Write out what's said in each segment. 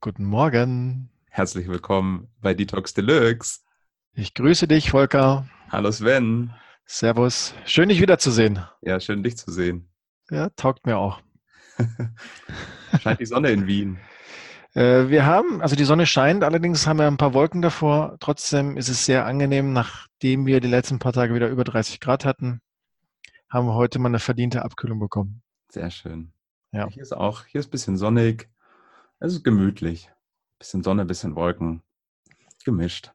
Guten Morgen. Herzlich willkommen bei Detox Deluxe. Ich grüße dich, Volker. Hallo Sven. Servus. Schön, dich wiederzusehen. Ja, schön, dich zu sehen. Ja, taugt mir auch. Scheint die Sonne in Wien. Äh, wir haben, also die Sonne scheint, allerdings haben wir ein paar Wolken davor. Trotzdem ist es sehr angenehm, nachdem wir die letzten paar Tage wieder über 30 Grad hatten, haben wir heute mal eine verdiente Abkühlung bekommen. Sehr schön. Ja. Hier ist auch, hier ist ein bisschen sonnig. Es ist gemütlich. Bisschen Sonne, bisschen Wolken. Gemischt.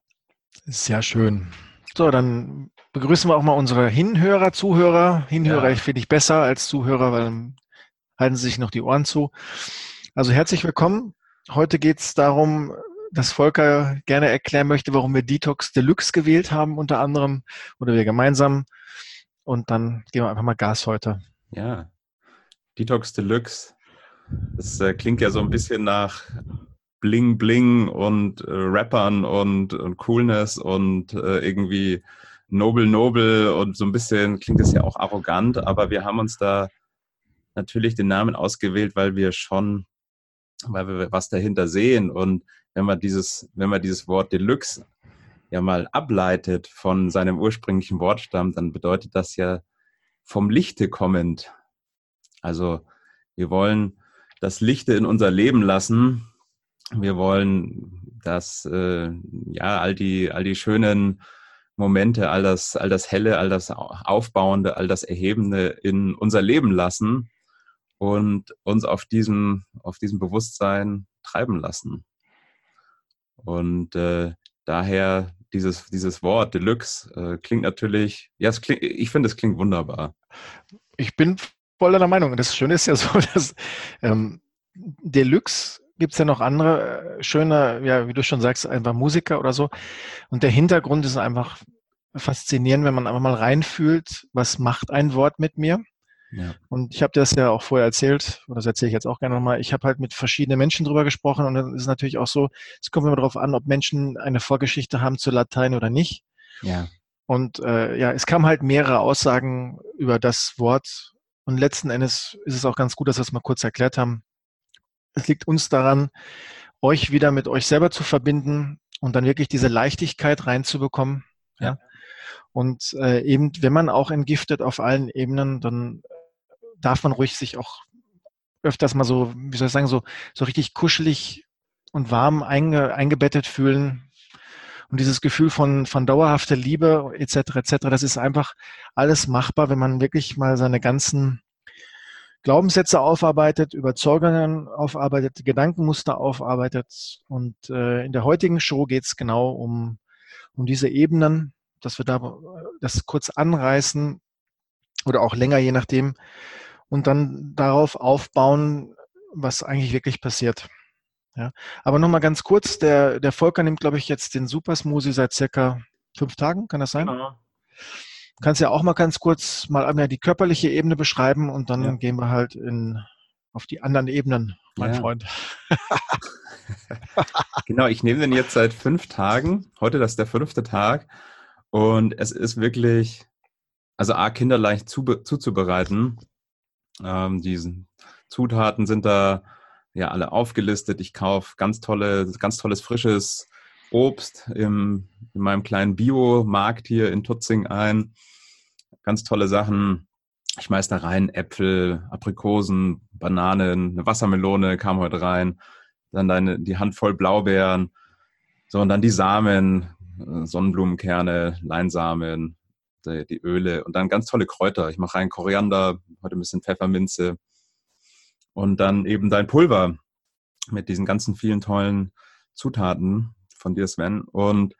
Sehr schön. So, dann begrüßen wir auch mal unsere Hinhörer, Zuhörer. Hinhörer ja. finde ich besser als Zuhörer, weil dann halten sie sich noch die Ohren zu. Also herzlich willkommen. Heute geht es darum, dass Volker gerne erklären möchte, warum wir Detox Deluxe gewählt haben, unter anderem, oder wir gemeinsam. Und dann geben wir einfach mal Gas heute. Ja, Detox Deluxe das äh, klingt ja so ein bisschen nach Bling Bling und äh, Rappern und, und, Coolness und äh, irgendwie Nobel Nobel und so ein bisschen klingt es ja auch arrogant, aber wir haben uns da natürlich den Namen ausgewählt, weil wir schon, weil wir was dahinter sehen und wenn man dieses, wenn man dieses Wort Deluxe ja mal ableitet von seinem ursprünglichen Wortstamm, dann bedeutet das ja vom Lichte kommend. Also wir wollen das Lichte in unser Leben lassen. Wir wollen, dass äh, ja all die all die schönen Momente, all das all das helle, all das aufbauende, all das erhebende in unser Leben lassen und uns auf diesem auf diesem Bewusstsein treiben lassen. Und äh, daher dieses, dieses Wort Deluxe äh, klingt natürlich, ja, klingt, ich finde, es klingt wunderbar. Ich bin voll deiner Meinung. das Schöne ist ja so, dass ähm, Deluxe gibt es ja noch andere äh, schöne, ja, wie du schon sagst, einfach Musiker oder so. Und der Hintergrund ist einfach faszinierend, wenn man einfach mal reinfühlt, was macht ein Wort mit mir. Ja. Und ich habe das ja auch vorher erzählt, oder das erzähle ich jetzt auch gerne nochmal, ich habe halt mit verschiedenen Menschen drüber gesprochen und dann ist es natürlich auch so, es kommt immer darauf an, ob Menschen eine Vorgeschichte haben zu Latein oder nicht. Ja. Und äh, ja, es kamen halt mehrere Aussagen über das Wort und letzten Endes ist es auch ganz gut, dass wir es mal kurz erklärt haben. Es liegt uns daran, euch wieder mit euch selber zu verbinden und dann wirklich diese Leichtigkeit reinzubekommen. Ja. ja. Und äh, eben, wenn man auch entgiftet auf allen Ebenen, dann darf man ruhig sich auch öfters mal so, wie soll ich sagen, so, so richtig kuschelig und warm einge, eingebettet fühlen. Und dieses Gefühl von, von dauerhafter Liebe etc. etc. Das ist einfach alles machbar, wenn man wirklich mal seine ganzen Glaubenssätze aufarbeitet, Überzeugungen aufarbeitet, Gedankenmuster aufarbeitet. Und äh, in der heutigen Show geht es genau um, um diese Ebenen, dass wir da das kurz anreißen oder auch länger, je nachdem, und dann darauf aufbauen, was eigentlich wirklich passiert. Ja. Aber nochmal ganz kurz, der, der Volker nimmt, glaube ich, jetzt den Super Smoothie seit circa fünf Tagen, kann das sein? Genau. Kannst ja auch mal ganz kurz mal die körperliche Ebene beschreiben und dann ja. gehen wir halt in, auf die anderen Ebenen, mein ja. Freund. genau, ich nehme den jetzt seit fünf Tagen. Heute das ist der fünfte Tag. Und es ist wirklich, also A, kinderleicht zu, zuzubereiten. Ähm, diese Zutaten sind da ja alle aufgelistet. Ich kaufe ganz tolle, ganz tolles frisches Obst im, in meinem kleinen Biomarkt hier in Tutzing ein. Ganz tolle Sachen. Ich schmeiß da rein Äpfel, Aprikosen, Bananen, eine Wassermelone kam heute rein. Dann deine, die Handvoll Blaubeeren. So, und dann die Samen, äh, Sonnenblumenkerne, Leinsamen, die, die Öle und dann ganz tolle Kräuter. Ich mache rein Koriander, heute ein bisschen Pfefferminze. Und dann eben dein Pulver mit diesen ganzen vielen tollen Zutaten von dir, Sven. Und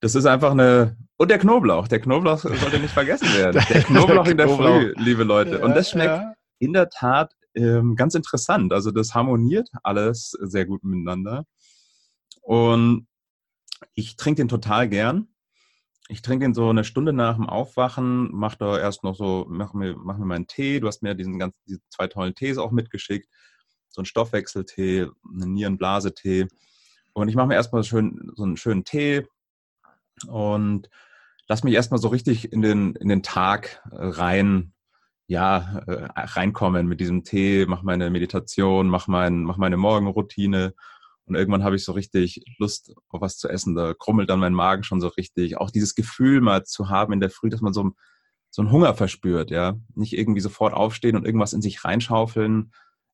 das ist einfach eine. Und der Knoblauch. Der Knoblauch sollte nicht vergessen werden. Der Knoblauch in der Früh, liebe Leute. Und das schmeckt ja. in der Tat ähm, ganz interessant. Also das harmoniert alles sehr gut miteinander. Und ich trinke den total gern. Ich trinke den so eine Stunde nach dem Aufwachen, mach da erst noch so, mach mir, mach mir meinen Tee. Du hast mir diesen ganzen, diese zwei tollen Tees auch mitgeschickt. So ein Stoffwechseltee, einen Nierenblasetee. Und ich mache mir erstmal schön, so einen schönen Tee und lass mich erstmal so richtig in den, in den Tag äh, rein, ja, äh, reinkommen mit diesem Tee, mach meine Meditation, mach, mein, mach meine Morgenroutine. Und irgendwann habe ich so richtig Lust auf was zu essen. Da krummelt dann mein Magen schon so richtig. Auch dieses Gefühl mal zu haben in der Früh, dass man so, so einen Hunger verspürt, ja. Nicht irgendwie sofort aufstehen und irgendwas in sich reinschaufeln,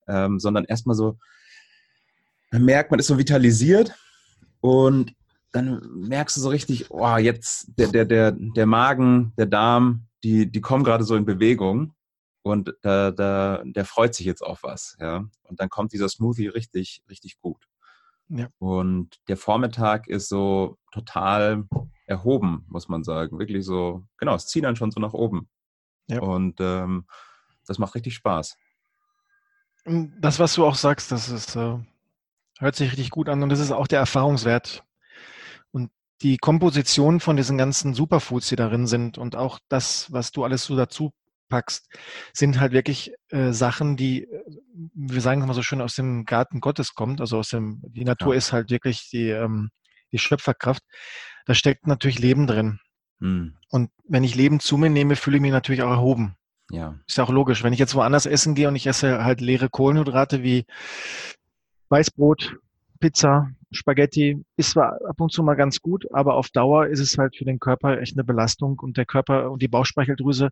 ähm, sondern erstmal so, man merkt, man ist so vitalisiert und dann merkst du so richtig, oh, jetzt der, der, der, der Magen, der Darm, die, die kommen gerade so in Bewegung und da, da, der freut sich jetzt auf was, ja. Und dann kommt dieser Smoothie richtig, richtig gut. Ja. Und der Vormittag ist so total erhoben, muss man sagen. Wirklich so, genau, es zieht dann schon so nach oben. Ja. Und ähm, das macht richtig Spaß. Das, was du auch sagst, das ist, äh, hört sich richtig gut an und das ist auch der Erfahrungswert. Und die Komposition von diesen ganzen Superfoods, die darin sind und auch das, was du alles so dazu packst, sind halt wirklich äh, Sachen, die, äh, wir sagen es mal so schön, aus dem Garten Gottes kommt. Also aus dem, die Natur ja. ist halt wirklich die, ähm, die Schöpferkraft. Da steckt natürlich Leben drin. Hm. Und wenn ich Leben zu mir nehme, fühle ich mich natürlich auch erhoben. Ja. Ist ja auch logisch. Wenn ich jetzt woanders essen gehe und ich esse halt leere Kohlenhydrate wie Weißbrot, Pizza, Spaghetti, ist zwar ab und zu mal ganz gut, aber auf Dauer ist es halt für den Körper echt eine Belastung und der Körper und die Bauchspeicheldrüse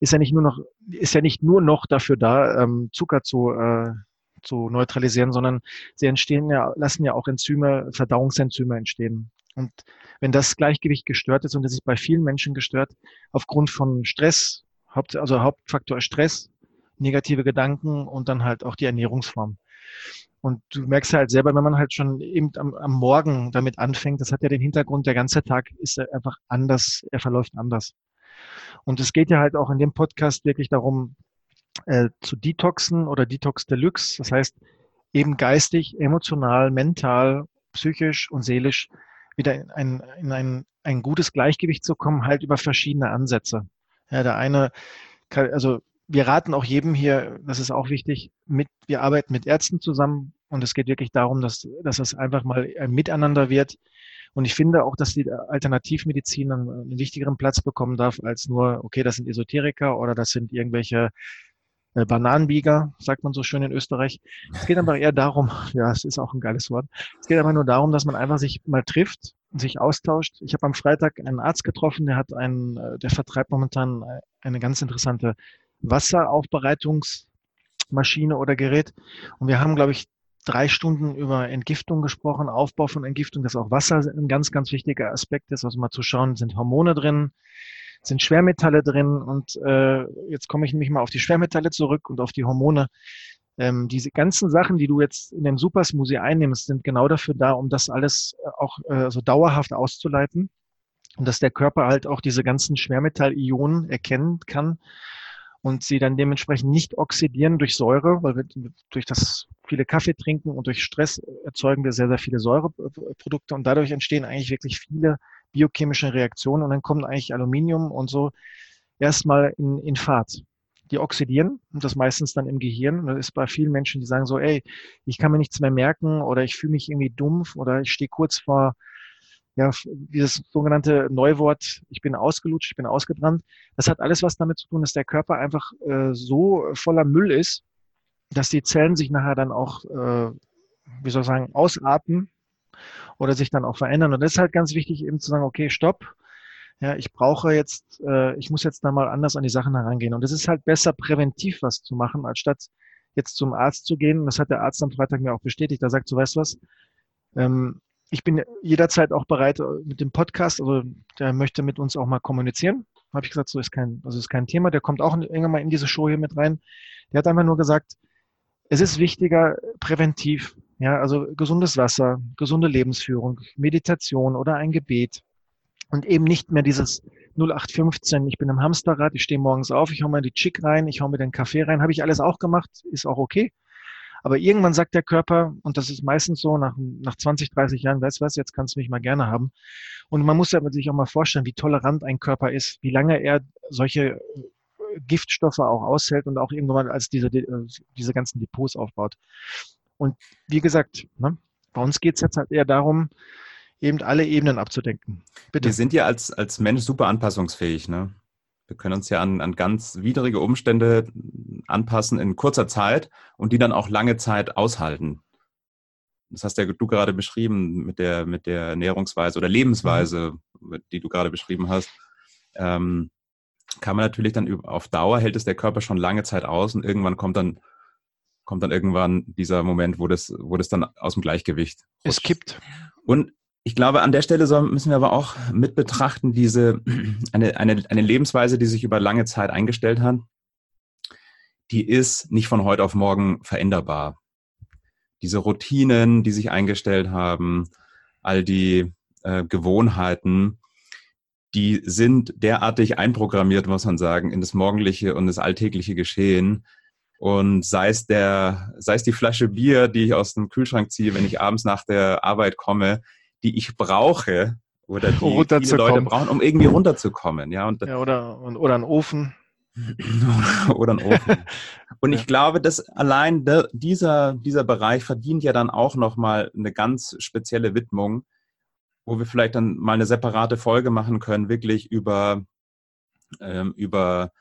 ist ja nicht nur noch, ist ja nicht nur noch dafür da, ähm, Zucker zu, äh, zu neutralisieren, sondern sie entstehen ja, lassen ja auch Enzyme, Verdauungsenzyme entstehen. Und wenn das Gleichgewicht gestört ist, und das ist bei vielen Menschen gestört, aufgrund von Stress, Haupt, also Hauptfaktor Stress, negative Gedanken und dann halt auch die Ernährungsform. Und du merkst halt selber, wenn man halt schon eben am, am Morgen damit anfängt, das hat ja den Hintergrund, der ganze Tag ist einfach anders, er verläuft anders. Und es geht ja halt auch in dem Podcast wirklich darum, äh, zu detoxen oder Detox Deluxe. Das heißt, eben geistig, emotional, mental, psychisch und seelisch wieder in ein, in ein, ein gutes Gleichgewicht zu kommen, halt über verschiedene Ansätze. Ja, der eine, kann, also wir raten auch jedem hier, das ist auch wichtig, mit, wir arbeiten mit Ärzten zusammen und es geht wirklich darum, dass, dass es einfach mal ein Miteinander wird, und ich finde auch, dass die Alternativmedizin einen, einen wichtigeren Platz bekommen darf als nur, okay, das sind Esoteriker oder das sind irgendwelche äh, Bananenbieger, sagt man so schön in Österreich. Es geht aber eher darum, ja, es ist auch ein geiles Wort. Es geht aber nur darum, dass man einfach sich mal trifft und sich austauscht. Ich habe am Freitag einen Arzt getroffen, der hat einen, äh, der vertreibt momentan äh, eine ganz interessante Wasseraufbereitungsmaschine oder Gerät. Und wir haben, glaube ich, drei Stunden über Entgiftung gesprochen, Aufbau von Entgiftung, dass auch Wasser ein ganz, ganz wichtiger Aspekt ist. Also mal zu schauen, sind Hormone drin, sind Schwermetalle drin und äh, jetzt komme ich nämlich mal auf die Schwermetalle zurück und auf die Hormone. Ähm, diese ganzen Sachen, die du jetzt in dem Supersmoothie einnimmst, sind genau dafür da, um das alles äh, auch äh, so dauerhaft auszuleiten und dass der Körper halt auch diese ganzen Schwermetallionen erkennen kann und sie dann dementsprechend nicht oxidieren durch Säure, weil wir durch das viele Kaffee trinken und durch Stress erzeugen wir sehr, sehr viele Säureprodukte und dadurch entstehen eigentlich wirklich viele biochemische Reaktionen und dann kommt eigentlich Aluminium und so erstmal in, in Fahrt. Die oxidieren und das meistens dann im Gehirn. Das ist bei vielen Menschen, die sagen so, ey, ich kann mir nichts mehr merken oder ich fühle mich irgendwie dumpf oder ich stehe kurz vor ja, dieses sogenannte Neuwort, ich bin ausgelutscht, ich bin ausgebrannt, das hat alles was damit zu tun, dass der Körper einfach äh, so voller Müll ist, dass die Zellen sich nachher dann auch, äh, wie soll ich sagen, ausatmen oder sich dann auch verändern. Und das ist halt ganz wichtig, eben zu sagen, okay, stopp. Ja, ich brauche jetzt, äh, ich muss jetzt da mal anders an die Sachen herangehen. Und es ist halt besser, präventiv was zu machen, als statt jetzt zum Arzt zu gehen. Und das hat der Arzt am Freitag mir auch bestätigt. Da sagt, so weißt du was, ähm, ich bin jederzeit auch bereit äh, mit dem Podcast, also der möchte mit uns auch mal kommunizieren. Habe ich gesagt, so ist kein, also ist kein Thema. Der kommt auch irgendwann mal in diese Show hier mit rein. Der hat einfach nur gesagt, es ist wichtiger präventiv, ja, also gesundes Wasser, gesunde Lebensführung, Meditation oder ein Gebet und eben nicht mehr dieses 0815, ich bin im Hamsterrad, ich stehe morgens auf, ich hau mir die Chick rein, ich hau mir den Kaffee rein, habe ich alles auch gemacht, ist auch okay. Aber irgendwann sagt der Körper, und das ist meistens so, nach, nach 20, 30 Jahren, weißt du was, jetzt kannst du mich mal gerne haben. Und man muss sich auch mal vorstellen, wie tolerant ein Körper ist, wie lange er solche äh, Giftstoffe auch aushält und auch irgendwann als diese, äh, diese ganzen Depots aufbaut. Und wie gesagt, ne, bei uns geht es jetzt halt eher darum, eben alle Ebenen abzudenken. Bitte. Wir sind ja als, als Mensch super anpassungsfähig. Ne? Wir können uns ja an, an ganz widrige Umstände anpassen in kurzer Zeit und die dann auch lange Zeit aushalten. das hast ja du gerade beschrieben mit der, mit der Ernährungsweise oder Lebensweise, die du gerade beschrieben hast, ähm, kann man natürlich dann auf Dauer hält es der Körper schon lange Zeit aus und irgendwann kommt dann kommt dann irgendwann dieser Moment, wo das, wo das dann aus dem Gleichgewicht rutscht. Es kippt. Und ich glaube, an der Stelle müssen wir aber auch mit betrachten, diese, eine, eine, eine Lebensweise, die sich über lange Zeit eingestellt hat, die ist nicht von heute auf morgen veränderbar. Diese Routinen, die sich eingestellt haben, all die äh, Gewohnheiten, die sind derartig einprogrammiert, muss man sagen, in das morgendliche und das alltägliche Geschehen. Und sei es der, sei es die Flasche Bier, die ich aus dem Kühlschrank ziehe, wenn ich abends nach der Arbeit komme, die ich brauche oder die Leute brauchen, um irgendwie runterzukommen. Ja, und, ja oder, oder ein Ofen. oder ein Ofen. Und ich glaube, dass allein de, dieser, dieser Bereich verdient ja dann auch nochmal eine ganz spezielle Widmung, wo wir vielleicht dann mal eine separate Folge machen können, wirklich über, ähm, über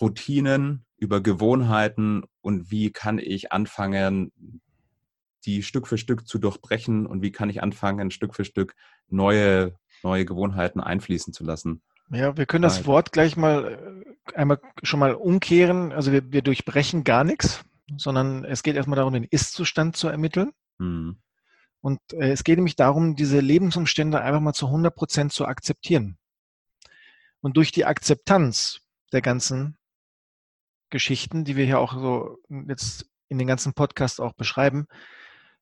Routinen, über Gewohnheiten und wie kann ich anfangen, die Stück für Stück zu durchbrechen und wie kann ich anfangen, Stück für Stück neue, neue Gewohnheiten einfließen zu lassen. Ja, wir können das Wort gleich mal äh, einmal schon mal umkehren. Also wir, wir durchbrechen gar nichts, sondern es geht erstmal darum, den Ist-Zustand zu ermitteln. Hm. Und äh, es geht nämlich darum, diese Lebensumstände einfach mal zu 100 Prozent zu akzeptieren. Und durch die Akzeptanz der ganzen Geschichten, die wir hier auch so jetzt in den ganzen Podcast auch beschreiben,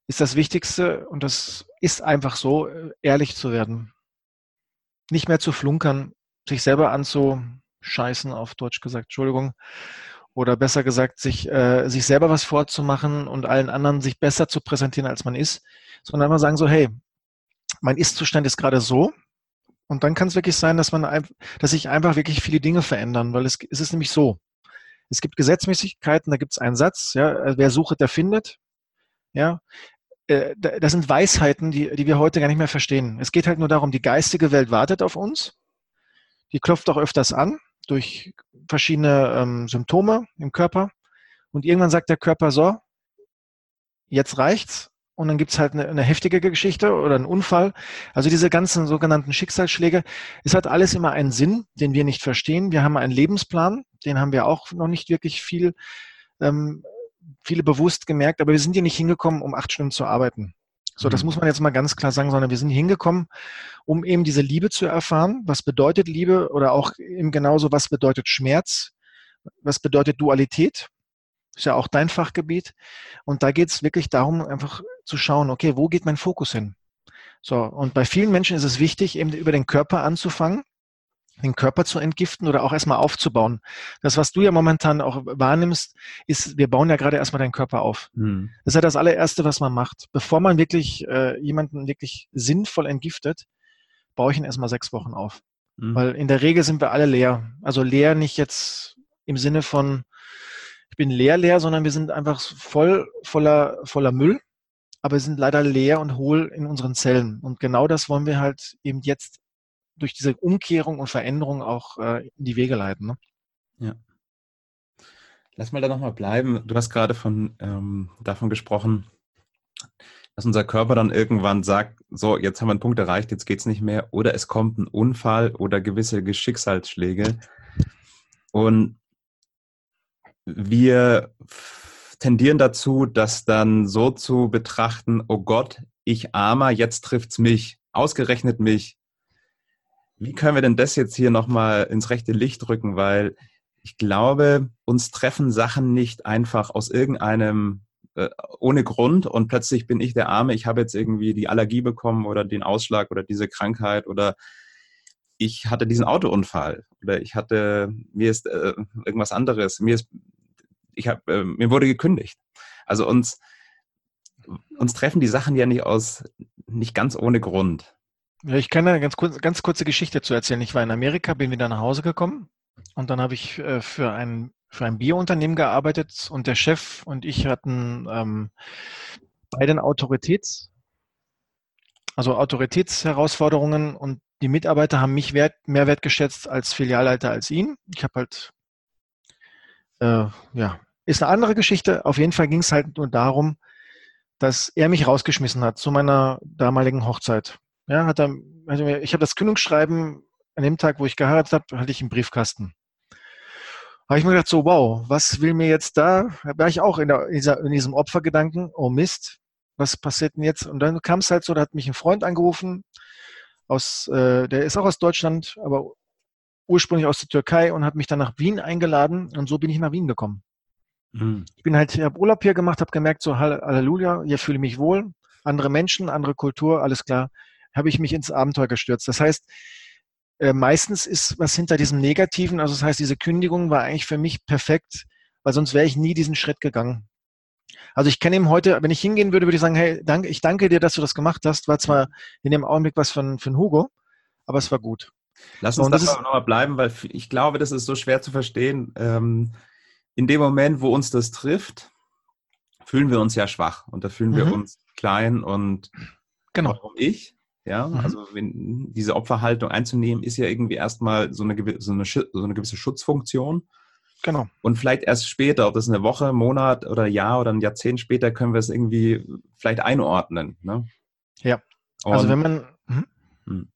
ist das Wichtigste, und das ist einfach so, äh, ehrlich zu werden. Nicht mehr zu flunkern, sich selber anzuscheißen, auf Deutsch gesagt, Entschuldigung, oder besser gesagt, sich, äh, sich selber was vorzumachen und allen anderen sich besser zu präsentieren, als man ist, sondern einfach sagen so, hey, mein Ist-Zustand ist gerade so. Und dann kann es wirklich sein, dass man, dass sich einfach wirklich viele Dinge verändern, weil es, es ist nämlich so. Es gibt Gesetzmäßigkeiten, da gibt es einen Satz, ja, wer sucht, der findet. Ja, äh, das sind Weisheiten, die, die wir heute gar nicht mehr verstehen. Es geht halt nur darum, die geistige Welt wartet auf uns. Die klopft auch öfters an durch verschiedene ähm, Symptome im Körper. Und irgendwann sagt der Körper so, jetzt reicht's. Und dann gibt's halt eine, eine heftige Geschichte oder einen Unfall. Also diese ganzen sogenannten Schicksalsschläge, es hat alles immer einen Sinn, den wir nicht verstehen. Wir haben einen Lebensplan, den haben wir auch noch nicht wirklich viel ähm, viele bewusst gemerkt, aber wir sind hier nicht hingekommen, um acht Stunden zu arbeiten. So, das mhm. muss man jetzt mal ganz klar sagen, sondern wir sind hingekommen, um eben diese Liebe zu erfahren. Was bedeutet Liebe oder auch eben genauso, was bedeutet Schmerz? Was bedeutet Dualität? Ist ja auch dein Fachgebiet. Und da geht es wirklich darum, einfach zu schauen, okay, wo geht mein Fokus hin? So, und bei vielen Menschen ist es wichtig, eben über den Körper anzufangen den Körper zu entgiften oder auch erstmal aufzubauen. Das, was du ja momentan auch wahrnimmst, ist, wir bauen ja gerade erstmal deinen Körper auf. Mhm. Das ist ja das allererste, was man macht. Bevor man wirklich äh, jemanden wirklich sinnvoll entgiftet, baue ich ihn erstmal sechs Wochen auf. Mhm. Weil in der Regel sind wir alle leer. Also leer nicht jetzt im Sinne von, ich bin leer, leer, sondern wir sind einfach voll, voller, voller Müll. Aber wir sind leider leer und hohl in unseren Zellen. Und genau das wollen wir halt eben jetzt durch diese Umkehrung und Veränderung auch äh, in die Wege leiten. Ne? Ja. Lass mal da nochmal bleiben. Du hast gerade von, ähm, davon gesprochen, dass unser Körper dann irgendwann sagt, so, jetzt haben wir einen Punkt erreicht, jetzt geht es nicht mehr. Oder es kommt ein Unfall oder gewisse Geschicksalsschläge. Und wir tendieren dazu, das dann so zu betrachten, oh Gott, ich armer, jetzt trifft es mich, ausgerechnet mich. Wie können wir denn das jetzt hier nochmal ins rechte Licht rücken? Weil ich glaube, uns treffen Sachen nicht einfach aus irgendeinem äh, ohne Grund und plötzlich bin ich der Arme, ich habe jetzt irgendwie die Allergie bekommen oder den Ausschlag oder diese Krankheit oder ich hatte diesen Autounfall oder ich hatte, mir ist äh, irgendwas anderes, mir ist, ich habe, äh, mir wurde gekündigt. Also uns, uns treffen die Sachen ja nicht aus, nicht ganz ohne Grund. Ja, ich kann eine ganz, kurz, ganz kurze Geschichte zu erzählen. Ich war in Amerika, bin wieder nach Hause gekommen und dann habe ich äh, für ein für ein Bierunternehmen gearbeitet und der Chef und ich hatten ähm, beide Autoritäts, also Autoritätsherausforderungen und die Mitarbeiter haben mich wert, mehr wertgeschätzt als Filialleiter als ihn. Ich habe halt, äh, ja, ist eine andere Geschichte. Auf jeden Fall ging es halt nur darum, dass er mich rausgeschmissen hat zu meiner damaligen Hochzeit. Ja, hat er, also ich habe das Kündigungsschreiben an dem Tag, wo ich geheiratet habe, hatte ich im Briefkasten. Habe ich mir gedacht, so, wow, was will mir jetzt da? Da war ich auch in, der, in, dieser, in diesem Opfergedanken, oh Mist, was passiert denn jetzt? Und dann kam es halt so, da hat mich ein Freund angerufen, aus, äh, der ist auch aus Deutschland, aber ursprünglich aus der Türkei und hat mich dann nach Wien eingeladen und so bin ich nach Wien gekommen. Mhm. Ich bin halt, ich habe Urlaub hier gemacht, habe gemerkt, so Halleluja, hier fühle ich mich wohl, andere Menschen, andere Kultur, alles klar, habe ich mich ins Abenteuer gestürzt. Das heißt, äh, meistens ist was hinter diesem Negativen, also das heißt, diese Kündigung war eigentlich für mich perfekt, weil sonst wäre ich nie diesen Schritt gegangen. Also ich kenne ihm heute, wenn ich hingehen würde, würde ich sagen, hey, danke, ich danke dir, dass du das gemacht hast. War zwar in dem Augenblick was für einen Hugo, aber es war gut. Lass uns da nochmal bleiben, weil ich glaube, das ist so schwer zu verstehen. Ähm, in dem Moment, wo uns das trifft, fühlen wir uns ja schwach und da fühlen wir mhm. uns klein und genau. warum ich? Ja, mhm. also wenn, diese Opferhaltung einzunehmen, ist ja irgendwie erstmal so eine, so eine, so eine gewisse Schutzfunktion. Genau. Und vielleicht erst später, ob das eine Woche, Monat oder Jahr oder ein Jahrzehnt später, können wir es irgendwie vielleicht einordnen. Ne? Ja. Also Und, wenn man. Hm? hm.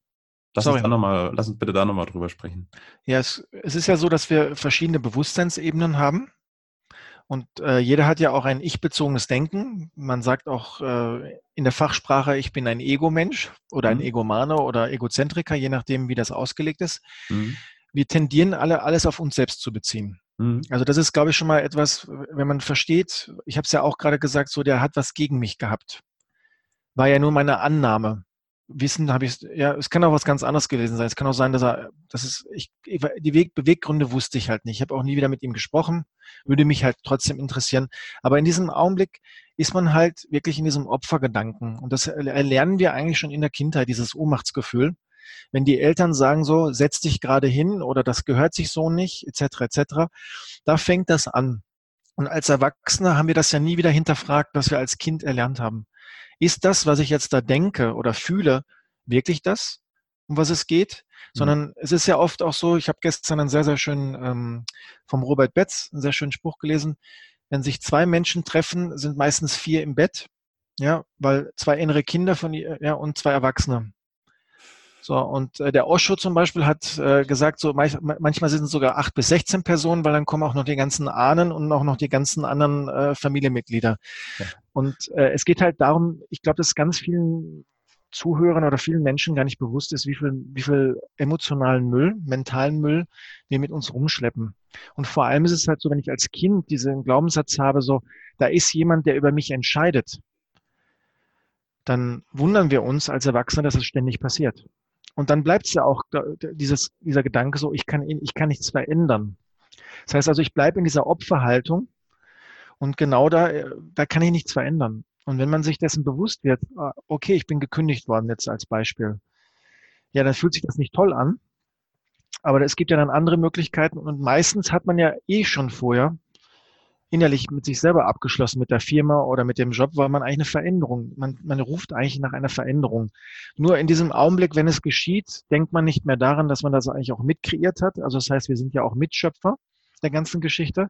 Lass uns, da noch mal, lass uns bitte da nochmal drüber sprechen. Ja, es, es, ist ja so, dass wir verschiedene Bewusstseinsebenen haben. Und äh, jeder hat ja auch ein ich-bezogenes Denken. Man sagt auch äh, in der Fachsprache, ich bin ein Ego-Mensch oder ein mhm. Egomane oder Egozentriker, je nachdem, wie das ausgelegt ist. Mhm. Wir tendieren alle, alles auf uns selbst zu beziehen. Mhm. Also das ist, glaube ich, schon mal etwas, wenn man versteht, ich habe es ja auch gerade gesagt, so der hat was gegen mich gehabt. War ja nur meine Annahme. Wissen habe ich, ja, es kann auch was ganz anderes gewesen sein. Es kann auch sein, dass er, das ist, ich, die Weg, Beweggründe wusste ich halt nicht. Ich habe auch nie wieder mit ihm gesprochen, würde mich halt trotzdem interessieren. Aber in diesem Augenblick ist man halt wirklich in diesem Opfergedanken. Und das erlernen wir eigentlich schon in der Kindheit, dieses Ohnmachtsgefühl wenn die Eltern sagen so, setz dich gerade hin oder das gehört sich so nicht, etc., etc., da fängt das an. Und als Erwachsene haben wir das ja nie wieder hinterfragt, was wir als Kind erlernt haben. Ist das, was ich jetzt da denke oder fühle, wirklich das, um was es geht? Mhm. Sondern es ist ja oft auch so, ich habe gestern einen sehr, sehr schönen ähm, vom Robert Betz, einen sehr schönen Spruch gelesen, wenn sich zwei Menschen treffen, sind meistens vier im Bett, ja, weil zwei innere Kinder von ihr, ja, und zwei Erwachsene. So, und äh, der Osho zum Beispiel hat äh, gesagt, so manch, manchmal sind es sogar acht bis 16 Personen, weil dann kommen auch noch die ganzen Ahnen und auch noch die ganzen anderen äh, Familienmitglieder. Ja. Und äh, es geht halt darum, ich glaube, dass ganz vielen Zuhörern oder vielen Menschen gar nicht bewusst ist, wie viel, wie viel emotionalen Müll, mentalen Müll wir mit uns rumschleppen. Und vor allem ist es halt so, wenn ich als Kind diesen Glaubenssatz habe, so, da ist jemand, der über mich entscheidet, dann wundern wir uns als Erwachsene, dass es ständig passiert. Und dann bleibt es ja auch dieses, dieser Gedanke so, ich kann, ich kann nichts verändern. Das heißt also, ich bleibe in dieser Opferhaltung und genau da, da kann ich nichts verändern. Und wenn man sich dessen bewusst wird, ah, okay, ich bin gekündigt worden jetzt als Beispiel, ja, dann fühlt sich das nicht toll an. Aber es gibt ja dann andere Möglichkeiten und meistens hat man ja eh schon vorher innerlich mit sich selber abgeschlossen, mit der Firma oder mit dem Job, weil man eigentlich eine Veränderung, man, man ruft eigentlich nach einer Veränderung. Nur in diesem Augenblick, wenn es geschieht, denkt man nicht mehr daran, dass man das eigentlich auch mitkreiert hat. Also das heißt, wir sind ja auch Mitschöpfer der ganzen Geschichte,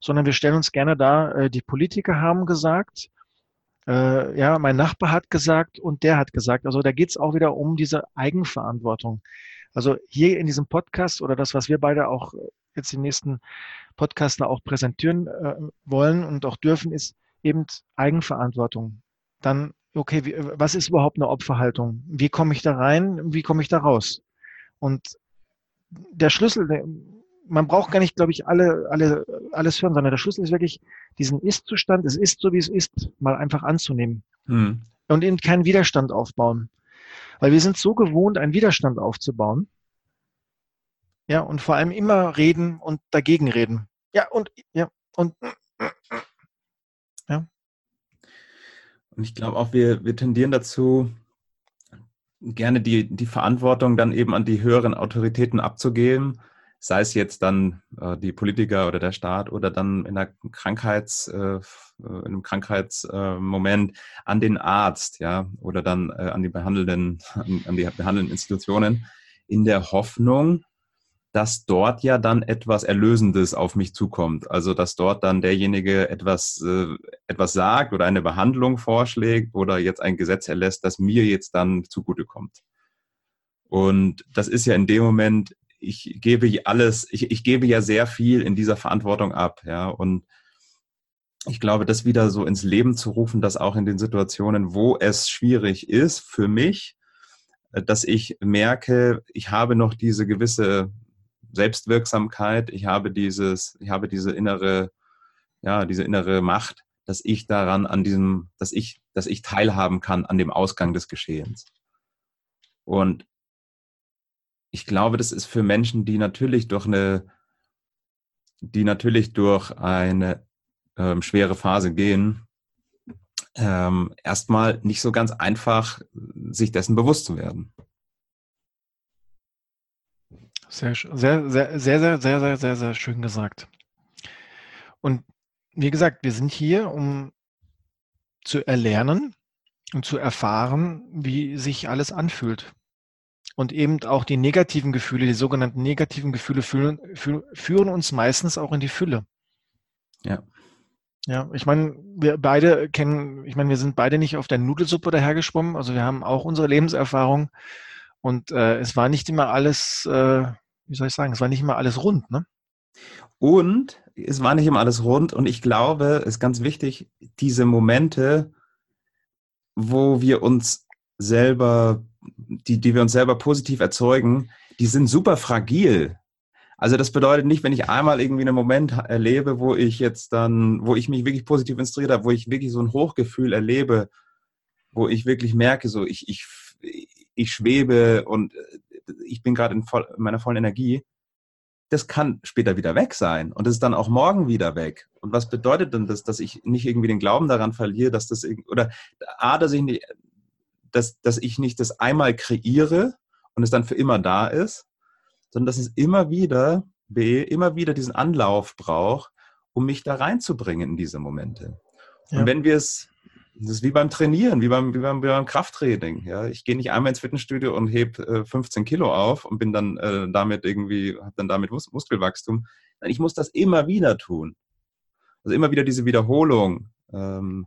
sondern wir stellen uns gerne da, äh, die Politiker haben gesagt, äh, ja, mein Nachbar hat gesagt und der hat gesagt. Also da geht es auch wieder um diese Eigenverantwortung. Also hier in diesem Podcast oder das, was wir beide auch jetzt die nächsten Podcaster auch präsentieren äh, wollen und auch dürfen, ist eben Eigenverantwortung. Dann, okay, wie, was ist überhaupt eine Opferhaltung? Wie komme ich da rein? Wie komme ich da raus? Und der Schlüssel, man braucht gar nicht, glaube ich, alle, alle, alles hören, sondern der Schlüssel ist wirklich, diesen Ist-Zustand, es ist so, wie es ist, mal einfach anzunehmen. Hm. Und eben keinen Widerstand aufbauen. Weil wir sind so gewohnt, einen Widerstand aufzubauen, ja, und vor allem immer reden und dagegen reden. Ja, und, ja, und, ja. Und ich glaube auch, wir, wir tendieren dazu, gerne die, die Verantwortung dann eben an die höheren Autoritäten abzugeben, sei es jetzt dann äh, die Politiker oder der Staat oder dann in, der Krankheits, äh, in einem Krankheitsmoment äh, an den Arzt, ja, oder dann äh, an die behandelnden, an, an die behandelnden Institutionen, in der Hoffnung, dass dort ja dann etwas Erlösendes auf mich zukommt. Also dass dort dann derjenige etwas, äh, etwas sagt oder eine Behandlung vorschlägt oder jetzt ein Gesetz erlässt, das mir jetzt dann zugutekommt. Und das ist ja in dem Moment, ich gebe alles, ich, ich gebe ja sehr viel in dieser Verantwortung ab, ja. Und ich glaube, das wieder so ins Leben zu rufen, dass auch in den Situationen, wo es schwierig ist für mich, äh, dass ich merke, ich habe noch diese gewisse Selbstwirksamkeit, ich habe dieses, ich habe diese innere, ja, diese innere Macht, dass ich daran an diesem, dass ich, dass ich teilhaben kann an dem Ausgang des Geschehens. Und ich glaube, das ist für Menschen, die natürlich durch eine, die natürlich durch eine ähm, schwere Phase gehen, ähm, erstmal nicht so ganz einfach, sich dessen bewusst zu werden. Sehr, sehr, sehr, sehr, sehr, sehr, sehr, sehr schön gesagt. Und wie gesagt, wir sind hier, um zu erlernen und zu erfahren, wie sich alles anfühlt. Und eben auch die negativen Gefühle, die sogenannten negativen Gefühle fühlen, führen uns meistens auch in die Fülle. Ja. Ja, ich meine, wir beide kennen, ich meine, wir sind beide nicht auf der Nudelsuppe dahergeschwommen, also wir haben auch unsere Lebenserfahrung und äh, es war nicht immer alles äh, wie soll ich sagen, es war nicht immer alles rund, ne? Und es war nicht immer alles rund und ich glaube, es ist ganz wichtig, diese Momente, wo wir uns selber, die, die wir uns selber positiv erzeugen, die sind super fragil. Also das bedeutet nicht, wenn ich einmal irgendwie einen Moment erlebe, wo ich jetzt dann, wo ich mich wirklich positiv inspiriert habe, wo ich wirklich so ein Hochgefühl erlebe, wo ich wirklich merke, so ich, ich, ich schwebe und ich bin gerade in, voll, in meiner vollen Energie, das kann später wieder weg sein und das ist dann auch morgen wieder weg. Und was bedeutet denn das, dass ich nicht irgendwie den Glauben daran verliere, dass das oder a, dass ich nicht, dass, dass ich nicht das einmal kreiere und es dann für immer da ist, sondern dass es immer wieder b immer wieder diesen Anlauf braucht, um mich da reinzubringen in diese Momente. Ja. Und wenn wir es das ist wie beim Trainieren, wie beim, wie beim, wie beim Krafttraining. Ja? Ich gehe nicht einmal ins Fitnessstudio und heb äh, 15 Kilo auf und bin dann äh, damit irgendwie, habe dann damit Mus Muskelwachstum. Ich muss das immer wieder tun. Also immer wieder diese Wiederholung. Ähm,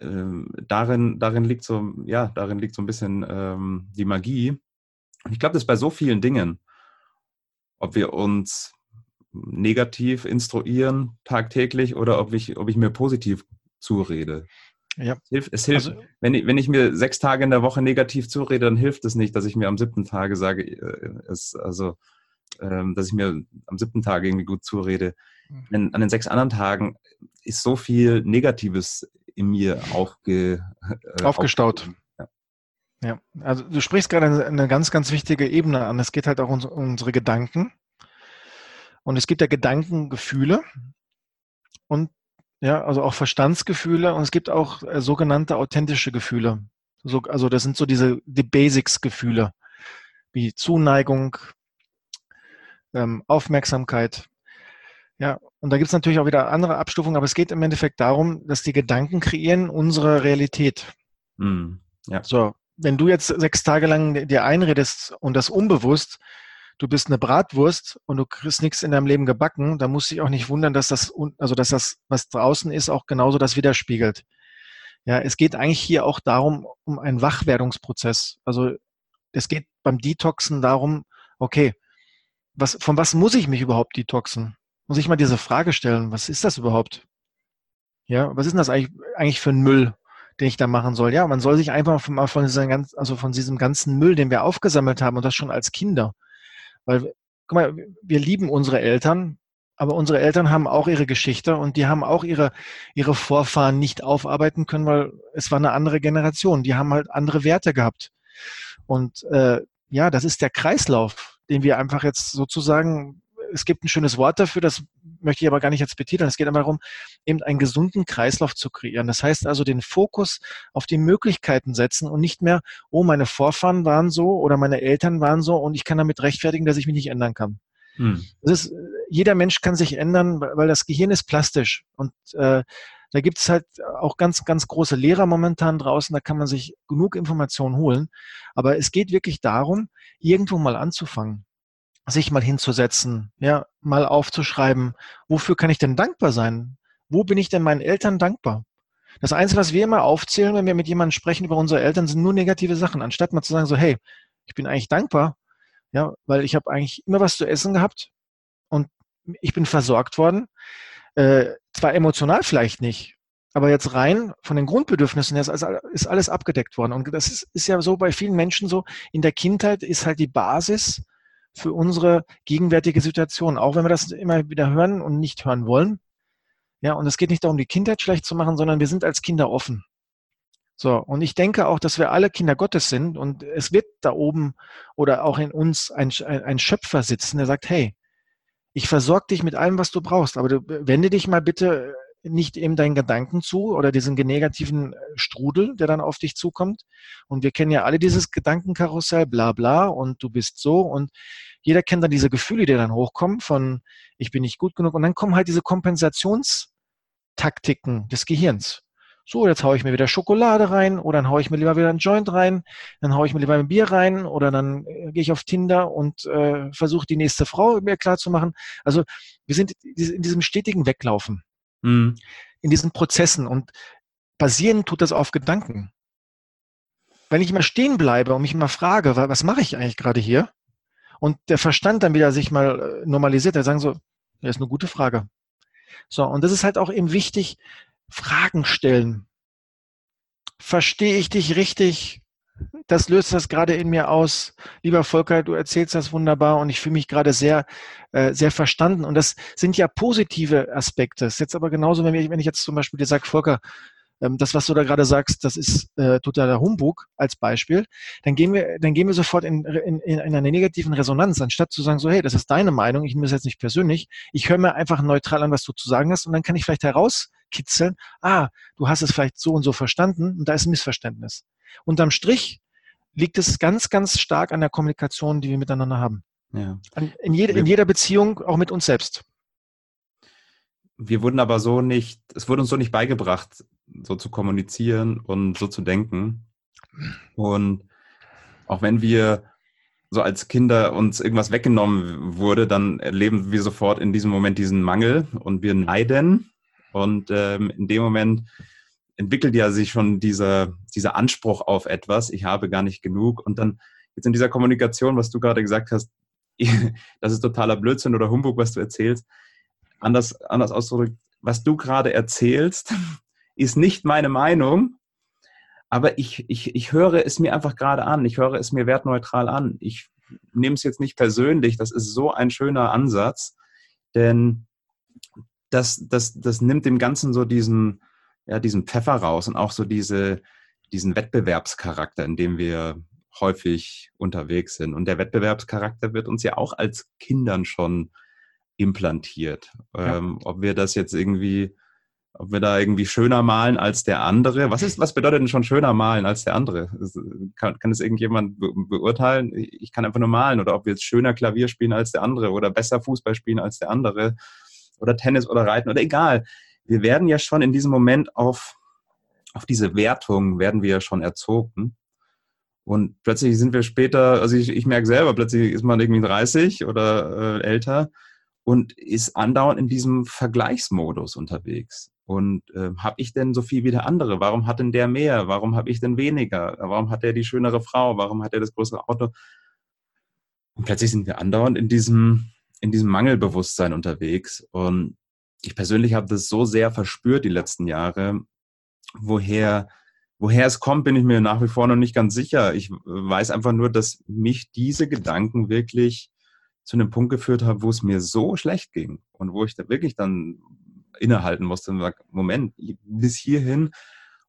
ähm, darin, darin liegt so, ja, darin liegt so ein bisschen ähm, die Magie. Und ich glaube, das ist bei so vielen Dingen, ob wir uns negativ instruieren tagtäglich oder ob ich, ob ich mir positiv zurede. Ja. Es hilft, es hilft also, wenn, ich, wenn ich mir sechs Tage in der Woche negativ zurede, dann hilft es nicht, dass ich mir am siebten Tage sage, äh, es, also, ähm, dass ich mir am siebten Tag irgendwie gut zurede. Mhm. Denn an den sechs anderen Tagen ist so viel Negatives in mir aufge, äh, aufgestaut. Ja. ja. also du sprichst gerade eine, eine ganz, ganz wichtige Ebene an. Es geht halt auch um unsere Gedanken. Und es gibt ja Gedankengefühle. Und ja, also auch Verstandsgefühle und es gibt auch äh, sogenannte authentische Gefühle. So, also das sind so diese die Basics-Gefühle, wie Zuneigung, ähm, Aufmerksamkeit. Ja, und da gibt es natürlich auch wieder andere Abstufungen, aber es geht im Endeffekt darum, dass die Gedanken kreieren unsere Realität. Mm, ja. So, wenn du jetzt sechs Tage lang dir einredest und das unbewusst, du bist eine Bratwurst und du kriegst nichts in deinem Leben gebacken, dann musst du dich auch nicht wundern, dass das, also dass das, was draußen ist, auch genauso das widerspiegelt. Ja, es geht eigentlich hier auch darum, um einen Wachwerdungsprozess. Also es geht beim Detoxen darum, okay, was, von was muss ich mich überhaupt detoxen? Muss ich mal diese Frage stellen, was ist das überhaupt? Ja, was ist denn das eigentlich, eigentlich für ein Müll, den ich da machen soll? Ja, man soll sich einfach mal von, diesem, also von diesem ganzen Müll, den wir aufgesammelt haben und das schon als Kinder, weil, guck mal, wir lieben unsere Eltern, aber unsere Eltern haben auch ihre Geschichte und die haben auch ihre, ihre Vorfahren nicht aufarbeiten können, weil es war eine andere Generation. Die haben halt andere Werte gehabt. Und äh, ja, das ist der Kreislauf, den wir einfach jetzt sozusagen es gibt ein schönes Wort dafür, das möchte ich aber gar nicht jetzt betiteln. Es geht aber darum, eben einen gesunden Kreislauf zu kreieren. Das heißt also, den Fokus auf die Möglichkeiten setzen und nicht mehr, oh, meine Vorfahren waren so oder meine Eltern waren so und ich kann damit rechtfertigen, dass ich mich nicht ändern kann. Hm. Ist, jeder Mensch kann sich ändern, weil das Gehirn ist plastisch und äh, da gibt es halt auch ganz, ganz große Lehrer momentan draußen, da kann man sich genug Informationen holen. Aber es geht wirklich darum, irgendwo mal anzufangen. Sich mal hinzusetzen, ja, mal aufzuschreiben, wofür kann ich denn dankbar sein? Wo bin ich denn meinen Eltern dankbar? Das Einzige, was wir immer aufzählen, wenn wir mit jemandem sprechen über unsere Eltern, sind nur negative Sachen, anstatt mal zu sagen, so, hey, ich bin eigentlich dankbar, ja, weil ich habe eigentlich immer was zu essen gehabt und ich bin versorgt worden. Äh, zwar emotional vielleicht nicht, aber jetzt rein von den Grundbedürfnissen her ist alles abgedeckt worden. Und das ist, ist ja so bei vielen Menschen so, in der Kindheit ist halt die Basis für unsere gegenwärtige Situation, auch wenn wir das immer wieder hören und nicht hören wollen. Ja, und es geht nicht darum, die Kindheit schlecht zu machen, sondern wir sind als Kinder offen. So, und ich denke auch, dass wir alle Kinder Gottes sind und es wird da oben oder auch in uns ein, ein Schöpfer sitzen, der sagt, hey, ich versorge dich mit allem, was du brauchst, aber du wende dich mal bitte nicht eben deinen Gedanken zu oder diesen negativen äh, Strudel, der dann auf dich zukommt. Und wir kennen ja alle dieses Gedankenkarussell, bla bla, und du bist so. Und jeder kennt dann diese Gefühle, die dann hochkommen von ich bin nicht gut genug. Und dann kommen halt diese Kompensationstaktiken des Gehirns. So, jetzt haue ich mir wieder Schokolade rein oder dann haue ich mir lieber wieder einen Joint rein, dann haue ich mir lieber ein Bier rein oder dann äh, gehe ich auf Tinder und äh, versuche die nächste Frau mir klar zu machen. Also wir sind in diesem stetigen Weglaufen mhm. in diesen Prozessen und basieren tut das auf Gedanken. Wenn ich mal stehen bleibe und mich mal frage, was mache ich eigentlich gerade hier? Und der Verstand dann wieder sich mal äh, normalisiert, dann sagen so, das ist eine gute Frage. So, und das ist halt auch eben wichtig, Fragen stellen. Verstehe ich dich richtig? Das löst das gerade in mir aus. Lieber Volker, du erzählst das wunderbar und ich fühle mich gerade sehr, äh, sehr verstanden. Und das sind ja positive Aspekte. Das ist jetzt aber genauso, wenn ich, wenn ich jetzt zum Beispiel dir sage, Volker, ähm, das, was du da gerade sagst, das ist äh, totaler Humbug als Beispiel, dann gehen wir, dann gehen wir sofort in, in, in einer negativen Resonanz, anstatt zu sagen, so, hey, das ist deine Meinung, ich nehme das jetzt nicht persönlich, ich höre mir einfach neutral an, was du zu sagen hast und dann kann ich vielleicht herauskitzeln, ah, du hast es vielleicht so und so verstanden und da ist ein Missverständnis. Unterm Strich liegt es ganz, ganz stark an der Kommunikation, die wir miteinander haben. Ja. In, jede, in jeder Beziehung, auch mit uns selbst. Wir wurden aber so nicht, es wurde uns so nicht beigebracht, so zu kommunizieren und so zu denken. Und auch wenn wir so als Kinder uns irgendwas weggenommen wurde, dann erleben wir sofort in diesem Moment diesen Mangel und wir neiden. Und ähm, in dem Moment entwickelt ja sich schon dieser, dieser Anspruch auf etwas, ich habe gar nicht genug. Und dann jetzt in dieser Kommunikation, was du gerade gesagt hast, das ist totaler Blödsinn oder Humbug, was du erzählst. Anders, anders ausgedrückt, was du gerade erzählst, ist nicht meine Meinung, aber ich, ich, ich höre es mir einfach gerade an. Ich höre es mir wertneutral an. Ich nehme es jetzt nicht persönlich. Das ist so ein schöner Ansatz, denn das, das, das nimmt dem Ganzen so diesen, ja, diesen Pfeffer raus und auch so diese, diesen Wettbewerbscharakter, in dem wir häufig unterwegs sind. Und der Wettbewerbscharakter wird uns ja auch als Kindern schon implantiert. Ja. Ähm, ob wir das jetzt irgendwie, ob wir da irgendwie schöner malen als der andere. Was ist, was bedeutet denn schon schöner malen als der andere? Kann, kann das irgendjemand be beurteilen? Ich kann einfach nur malen. Oder ob wir jetzt schöner Klavier spielen als der andere oder besser Fußball spielen als der andere oder Tennis oder Reiten oder egal wir werden ja schon in diesem Moment auf, auf diese Wertung werden wir ja schon erzogen. Und plötzlich sind wir später, also ich, ich merke selber, plötzlich ist man irgendwie 30 oder äh, älter und ist andauernd in diesem Vergleichsmodus unterwegs. Und äh, habe ich denn so viel wie der andere? Warum hat denn der mehr? Warum habe ich denn weniger? Warum hat er die schönere Frau? Warum hat er das größere Auto? Und plötzlich sind wir andauernd in diesem, in diesem Mangelbewusstsein unterwegs. Und ich persönlich habe das so sehr verspürt die letzten Jahre. Woher, woher es kommt, bin ich mir nach wie vor noch nicht ganz sicher. Ich weiß einfach nur, dass mich diese Gedanken wirklich zu einem Punkt geführt haben, wo es mir so schlecht ging und wo ich da wirklich dann innehalten musste und sage, Moment, bis hierhin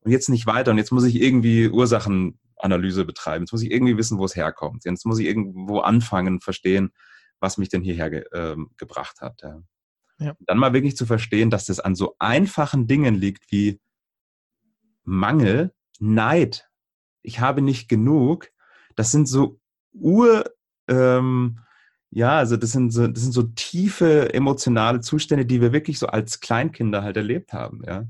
und jetzt nicht weiter und jetzt muss ich irgendwie Ursachenanalyse betreiben. Jetzt muss ich irgendwie wissen, wo es herkommt. Jetzt muss ich irgendwo anfangen, verstehen, was mich denn hierher ge äh, gebracht hat. Ja. Dann mal wirklich zu verstehen, dass das an so einfachen Dingen liegt wie Mangel, Neid, ich habe nicht genug. Das sind so Ur, ähm, ja, also das sind so, das sind so tiefe emotionale Zustände, die wir wirklich so als Kleinkinder halt erlebt haben, ja.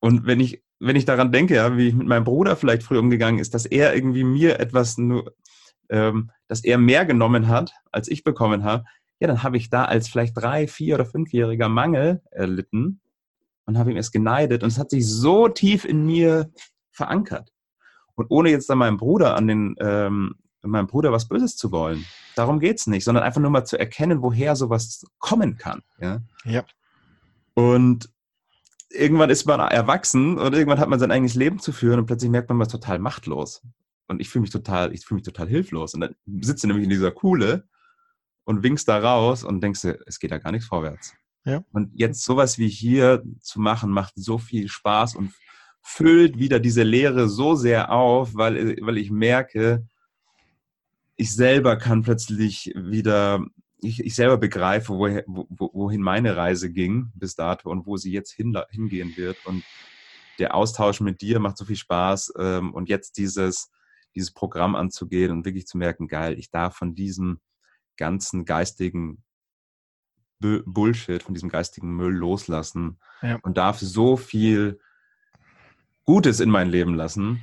Und wenn ich, wenn ich daran denke, ja, wie ich mit meinem Bruder vielleicht früher umgegangen ist, dass er irgendwie mir etwas nur ähm, dass er mehr genommen hat, als ich bekommen habe, ja, dann habe ich da als vielleicht drei, vier oder fünfjähriger Mangel erlitten und habe ihm erst geneidet und es hat sich so tief in mir verankert. Und ohne jetzt dann meinem Bruder an den, ähm, meinem Bruder was Böses zu wollen. Darum geht es nicht, sondern einfach nur mal zu erkennen, woher sowas kommen kann. Ja. ja. Und irgendwann ist man erwachsen und irgendwann hat man sein eigenes Leben zu führen und plötzlich merkt man, man ist total machtlos. Und ich fühle mich total, ich fühle mich total hilflos. Und dann sitzt du nämlich in dieser Kuhle und winkst da raus und denkst dir, es geht da gar nichts vorwärts. Ja. Und jetzt sowas wie hier zu machen, macht so viel Spaß und füllt wieder diese Leere so sehr auf, weil, weil ich merke, ich selber kann plötzlich wieder, ich, ich selber begreife, woher, wo, wohin meine Reise ging bis dato und wo sie jetzt hin, hingehen wird. Und der Austausch mit dir macht so viel Spaß. Ähm, und jetzt dieses, dieses Programm anzugehen und wirklich zu merken, geil, ich darf von diesem ganzen geistigen Bullshit, von diesem geistigen Müll loslassen ja. und darf so viel Gutes in mein Leben lassen.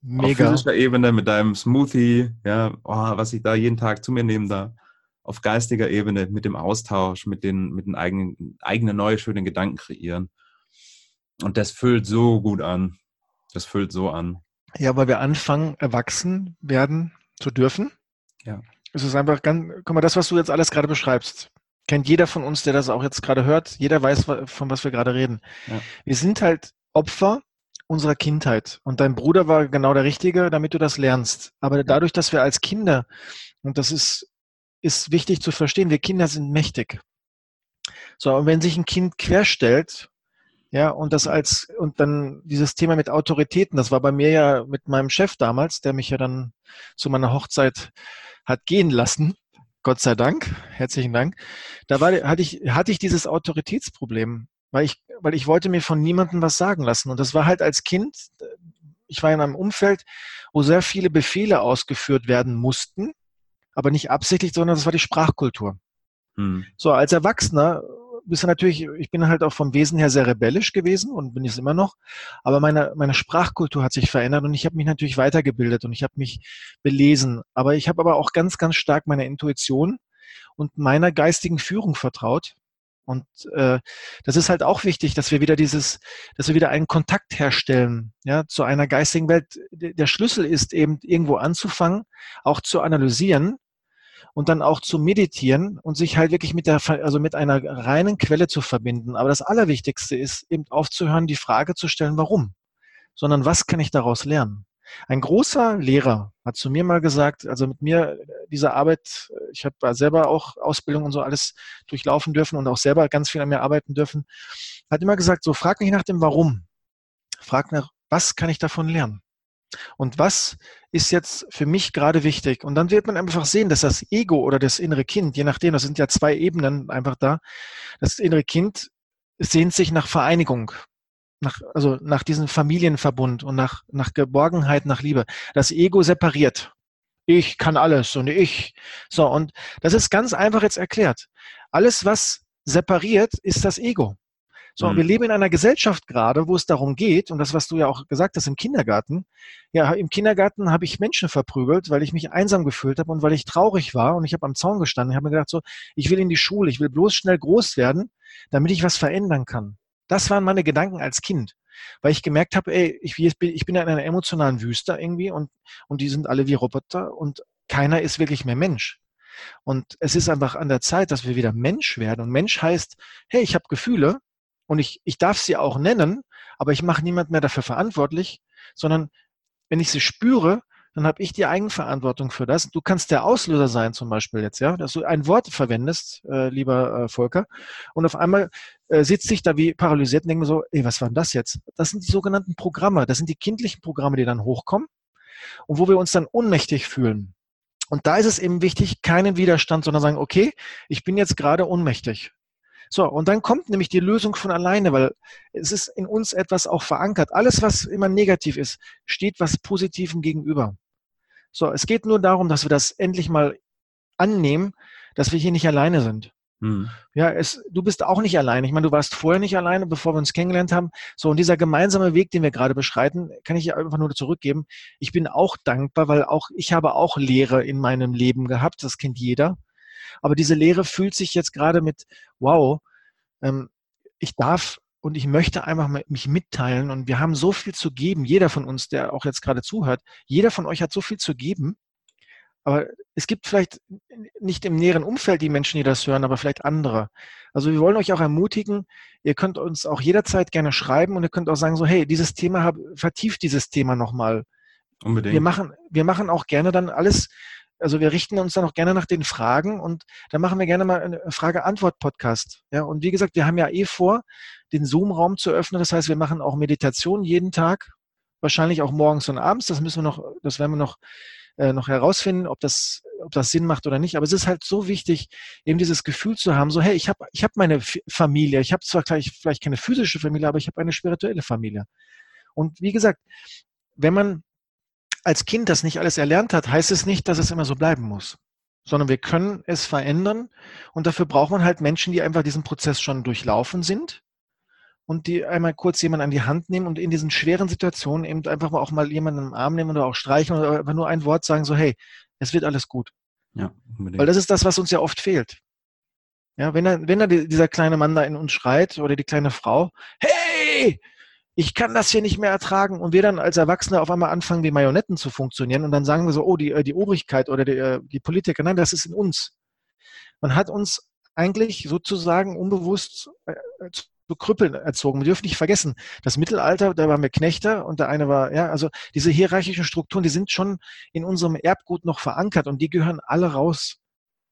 Mega. Auf physischer Ebene mit deinem Smoothie, ja, oh, was ich da jeden Tag zu mir nehmen darf. Auf geistiger Ebene mit dem Austausch, mit den, mit den eigenen, eigenen neue, schöne Gedanken kreieren. Und das füllt so gut an. Das füllt so an. Ja, weil wir anfangen, erwachsen werden zu dürfen. Ja. Es ist einfach ganz, guck mal, das, was du jetzt alles gerade beschreibst, kennt jeder von uns, der das auch jetzt gerade hört. Jeder weiß, von was wir gerade reden. Ja. Wir sind halt Opfer unserer Kindheit. Und dein Bruder war genau der Richtige, damit du das lernst. Aber dadurch, dass wir als Kinder, und das ist, ist wichtig zu verstehen, wir Kinder sind mächtig. So, und wenn sich ein Kind querstellt, ja, und das als, und dann dieses Thema mit Autoritäten, das war bei mir ja mit meinem Chef damals, der mich ja dann zu meiner Hochzeit hat gehen lassen. Gott sei Dank, herzlichen Dank. Da war, hatte ich, hatte ich dieses Autoritätsproblem, weil ich, weil ich wollte mir von niemandem was sagen lassen. Und das war halt als Kind, ich war in einem Umfeld, wo sehr viele Befehle ausgeführt werden mussten, aber nicht absichtlich, sondern das war die Sprachkultur. Hm. So, als Erwachsener bist du natürlich, ich bin halt auch vom Wesen her sehr rebellisch gewesen und bin es immer noch. Aber meine, meine Sprachkultur hat sich verändert und ich habe mich natürlich weitergebildet und ich habe mich belesen. Aber ich habe aber auch ganz, ganz stark meiner Intuition und meiner geistigen Führung vertraut. Und äh, das ist halt auch wichtig, dass wir wieder dieses, dass wir wieder einen Kontakt herstellen, ja, zu einer geistigen Welt. Der Schlüssel ist eben irgendwo anzufangen, auch zu analysieren und dann auch zu meditieren und sich halt wirklich mit der, also mit einer reinen Quelle zu verbinden. Aber das Allerwichtigste ist eben aufzuhören, die Frage zu stellen, warum, sondern was kann ich daraus lernen? Ein großer Lehrer hat zu mir mal gesagt, also mit mir diese Arbeit, ich habe selber auch Ausbildung und so alles durchlaufen dürfen und auch selber ganz viel an mir arbeiten dürfen, hat immer gesagt, so frag mich nach dem Warum. Frag nach, was kann ich davon lernen? Und was ist jetzt für mich gerade wichtig? Und dann wird man einfach sehen, dass das Ego oder das innere Kind, je nachdem, das sind ja zwei Ebenen einfach da, das innere Kind sehnt sich nach Vereinigung, nach, also nach diesem Familienverbund und nach, nach Geborgenheit, nach Liebe. Das Ego separiert. Ich kann alles und ich. So, und das ist ganz einfach jetzt erklärt. Alles, was separiert, ist das Ego. So, mhm. wir leben in einer Gesellschaft gerade, wo es darum geht, und das, was du ja auch gesagt hast im Kindergarten, ja, im Kindergarten habe ich Menschen verprügelt, weil ich mich einsam gefühlt habe und weil ich traurig war und ich habe am Zaun gestanden. Ich habe mir gedacht, so, ich will in die Schule, ich will bloß schnell groß werden, damit ich was verändern kann. Das waren meine Gedanken als Kind, weil ich gemerkt habe, ey, ich, ich bin in einer emotionalen Wüste irgendwie und, und die sind alle wie Roboter und keiner ist wirklich mehr Mensch. Und es ist einfach an der Zeit, dass wir wieder Mensch werden. Und Mensch heißt, hey, ich habe Gefühle, und ich, ich darf sie auch nennen, aber ich mache niemand mehr dafür verantwortlich, sondern wenn ich sie spüre, dann habe ich die Eigenverantwortung für das. Du kannst der Auslöser sein, zum Beispiel jetzt, ja, dass du ein Wort verwendest, äh, lieber äh, Volker, und auf einmal äh, sitze ich da wie paralysiert und denke mir so, ey, was war denn das jetzt? Das sind die sogenannten Programme, das sind die kindlichen Programme, die dann hochkommen und wo wir uns dann ohnmächtig fühlen. Und da ist es eben wichtig, keinen Widerstand, sondern sagen, okay, ich bin jetzt gerade ohnmächtig. So, und dann kommt nämlich die Lösung von alleine, weil es ist in uns etwas auch verankert. Alles, was immer negativ ist, steht was Positivem gegenüber. So, es geht nur darum, dass wir das endlich mal annehmen, dass wir hier nicht alleine sind. Mhm. Ja, es, du bist auch nicht alleine. Ich meine, du warst vorher nicht alleine, bevor wir uns kennengelernt haben. So, und dieser gemeinsame Weg, den wir gerade beschreiten, kann ich einfach nur zurückgeben. Ich bin auch dankbar, weil auch ich habe auch Lehre in meinem Leben gehabt. Das kennt jeder. Aber diese Lehre fühlt sich jetzt gerade mit, wow, ähm, ich darf und ich möchte einfach mich mitteilen und wir haben so viel zu geben. Jeder von uns, der auch jetzt gerade zuhört, jeder von euch hat so viel zu geben. Aber es gibt vielleicht nicht im näheren Umfeld die Menschen, die das hören, aber vielleicht andere. Also wir wollen euch auch ermutigen, ihr könnt uns auch jederzeit gerne schreiben und ihr könnt auch sagen, so, hey, dieses Thema, vertieft dieses Thema nochmal. Unbedingt. Wir machen, wir machen auch gerne dann alles, also wir richten uns dann auch gerne nach den Fragen und dann machen wir gerne mal eine Frage-Antwort-Podcast. Ja, und wie gesagt, wir haben ja eh vor, den Zoom-Raum zu öffnen. Das heißt, wir machen auch Meditation jeden Tag, wahrscheinlich auch morgens und abends. Das müssen wir noch, das werden wir noch äh, noch herausfinden, ob das, ob das Sinn macht oder nicht. Aber es ist halt so wichtig, eben dieses Gefühl zu haben, so hey, ich habe ich hab meine Familie, ich habe zwar gleich, vielleicht keine physische Familie, aber ich habe eine spirituelle Familie. Und wie gesagt, wenn man als Kind das nicht alles erlernt hat, heißt es nicht, dass es immer so bleiben muss sondern wir können es verändern und dafür braucht man halt Menschen, die einfach diesen Prozess schon durchlaufen sind und die einmal kurz jemanden an die Hand nehmen und in diesen schweren Situationen eben einfach mal auch mal jemanden im Arm nehmen oder auch streichen oder einfach nur ein Wort sagen, so, hey, es wird alles gut. Ja, unbedingt. Weil das ist das, was uns ja oft fehlt. Ja, wenn er, wenn er dieser kleine Mann da in uns schreit oder die kleine Frau, hey, ich kann das hier nicht mehr ertragen und wir dann als Erwachsene auf einmal anfangen, wie Marionetten zu funktionieren und dann sagen wir so, oh, die, äh, die Obrigkeit oder die, äh, die Politiker, nein, das ist in uns. Man hat uns eigentlich sozusagen unbewusst äh, zu Krüppeln erzogen. Wir dürfen nicht vergessen, das Mittelalter, da waren wir Knechte und der eine war, ja, also diese hierarchischen Strukturen, die sind schon in unserem Erbgut noch verankert und die gehören alle raus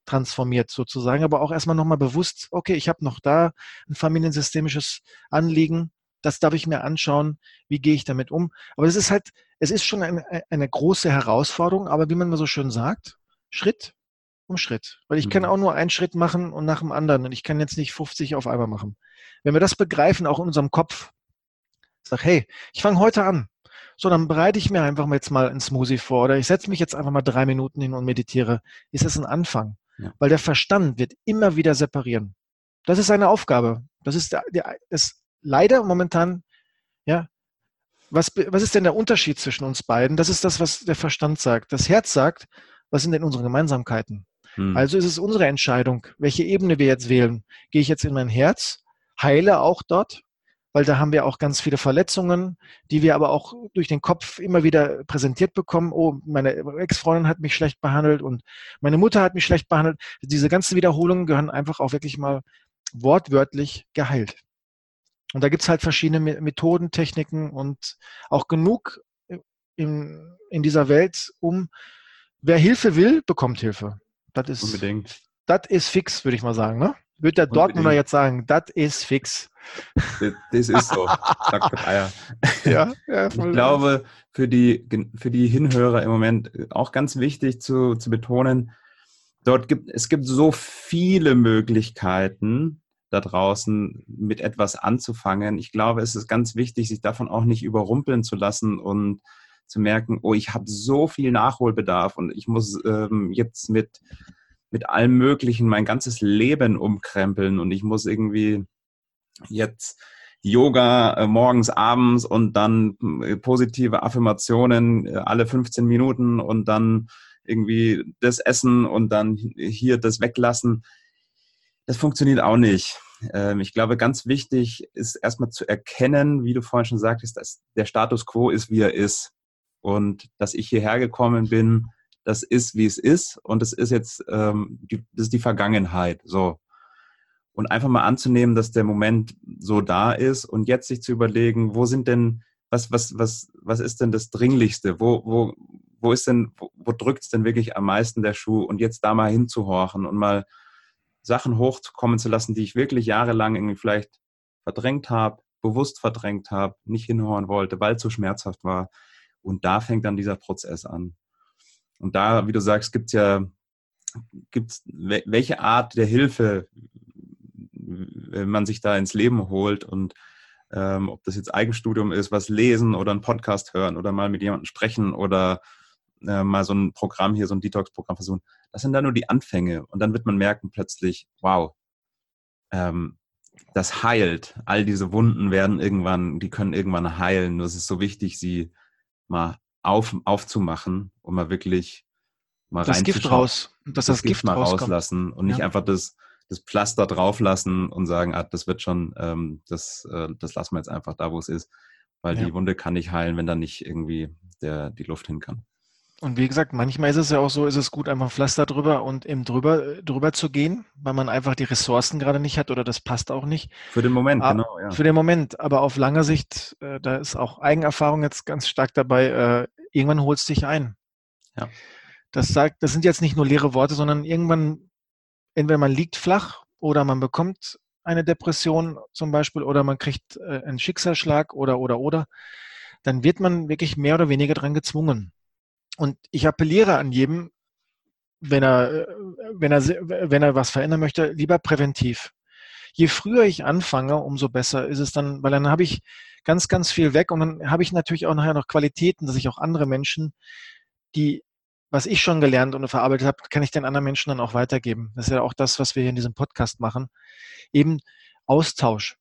transformiert sozusagen, aber auch erstmal nochmal bewusst, okay, ich habe noch da ein familiensystemisches Anliegen, das darf ich mir anschauen, wie gehe ich damit um. Aber es ist halt, es ist schon eine, eine große Herausforderung, aber wie man mal so schön sagt, Schritt um Schritt. Weil ich mhm. kann auch nur einen Schritt machen und nach dem anderen und ich kann jetzt nicht 50 auf einmal machen. Wenn wir das begreifen, auch in unserem Kopf, sag, hey, ich fange heute an. So, dann bereite ich mir einfach mal jetzt mal ein Smoothie vor oder ich setze mich jetzt einfach mal drei Minuten hin und meditiere. Ist das ein Anfang? Ja. Weil der Verstand wird immer wieder separieren. Das ist seine Aufgabe. Das ist der, der, das leider momentan, ja, was, was ist denn der Unterschied zwischen uns beiden? Das ist das, was der Verstand sagt. Das Herz sagt, was sind denn unsere Gemeinsamkeiten? Hm. Also ist es unsere Entscheidung, welche Ebene wir jetzt wählen. Gehe ich jetzt in mein Herz, heile auch dort, weil da haben wir auch ganz viele Verletzungen, die wir aber auch durch den Kopf immer wieder präsentiert bekommen. Oh, meine Ex-Freundin hat mich schlecht behandelt und meine Mutter hat mich schlecht behandelt. Diese ganzen Wiederholungen gehören einfach auch wirklich mal wortwörtlich geheilt. Und da gibt's halt verschiedene Methoden, Techniken und auch genug in, in dieser Welt, um wer Hilfe will, bekommt Hilfe. Das ist, Unbedingt. Das ist fix, würde ich mal sagen. Ne? Würde der Dortmunder jetzt sagen, das ist fix. Das, das ist so. ja, ja, ich glaube, für die, für die Hinhörer im Moment auch ganz wichtig zu, zu betonen, dort gibt, es gibt so viele Möglichkeiten, da draußen mit etwas anzufangen. Ich glaube, es ist ganz wichtig, sich davon auch nicht überrumpeln zu lassen und zu merken, oh, ich habe so viel Nachholbedarf und ich muss ähm, jetzt mit, mit allem Möglichen mein ganzes Leben umkrempeln und ich muss irgendwie jetzt Yoga äh, morgens, abends und dann äh, positive Affirmationen äh, alle 15 Minuten und dann irgendwie das Essen und dann hier das Weglassen. Das funktioniert auch nicht. Ähm, ich glaube, ganz wichtig ist erstmal zu erkennen, wie du vorhin schon sagtest, dass der Status quo ist, wie er ist und dass ich hierher gekommen bin, das ist, wie es ist und das ist jetzt, ähm, das ist die Vergangenheit, so. Und einfach mal anzunehmen, dass der Moment so da ist und jetzt sich zu überlegen, wo sind denn, was, was, was, was ist denn das Dringlichste? Wo, wo, wo ist denn, wo, wo drückt es denn wirklich am meisten der Schuh? Und jetzt da mal hinzuhorchen und mal Sachen hochkommen zu lassen, die ich wirklich jahrelang irgendwie vielleicht verdrängt habe, bewusst verdrängt habe, nicht hinhören wollte, weil es so schmerzhaft war. Und da fängt dann dieser Prozess an. Und da, wie du sagst, gibt es ja, gibt's, welche Art der Hilfe man sich da ins Leben holt und ähm, ob das jetzt Eigenstudium ist, was lesen oder einen Podcast hören oder mal mit jemandem sprechen oder äh, mal so ein Programm hier, so ein Detox-Programm versuchen. Das sind dann nur die Anfänge und dann wird man merken plötzlich, wow, ähm, das heilt. All diese Wunden werden irgendwann, die können irgendwann heilen. Nur es ist so wichtig, sie mal auf, aufzumachen und mal wirklich mal das Gift raus, dass das, das Gift, Gift mal rauskommt. rauslassen und nicht ja. einfach das, das Pflaster drauflassen und sagen, ah, das wird schon, ähm, das, äh, das lassen wir jetzt einfach da, wo es ist, weil ja. die Wunde kann nicht heilen, wenn da nicht irgendwie der, die Luft hin kann. Und wie gesagt, manchmal ist es ja auch so, ist es gut, einfach Pflaster drüber und eben drüber, drüber zu gehen, weil man einfach die Ressourcen gerade nicht hat oder das passt auch nicht. Für den Moment, aber, genau. Ja. Für den Moment, aber auf langer Sicht, äh, da ist auch Eigenerfahrung jetzt ganz stark dabei, äh, irgendwann holst dich ein. Ja. Das sagt, das sind jetzt nicht nur leere Worte, sondern irgendwann, entweder man liegt flach oder man bekommt eine Depression zum Beispiel oder man kriegt äh, einen Schicksalsschlag oder, oder, oder, dann wird man wirklich mehr oder weniger dran gezwungen. Und ich appelliere an jedem, wenn er, wenn er, wenn er was verändern möchte, lieber präventiv. Je früher ich anfange, umso besser ist es dann, weil dann habe ich ganz, ganz viel weg und dann habe ich natürlich auch nachher noch Qualitäten, dass ich auch andere Menschen, die, was ich schon gelernt und verarbeitet habe, kann ich den anderen Menschen dann auch weitergeben. Das ist ja auch das, was wir hier in diesem Podcast machen. Eben Austausch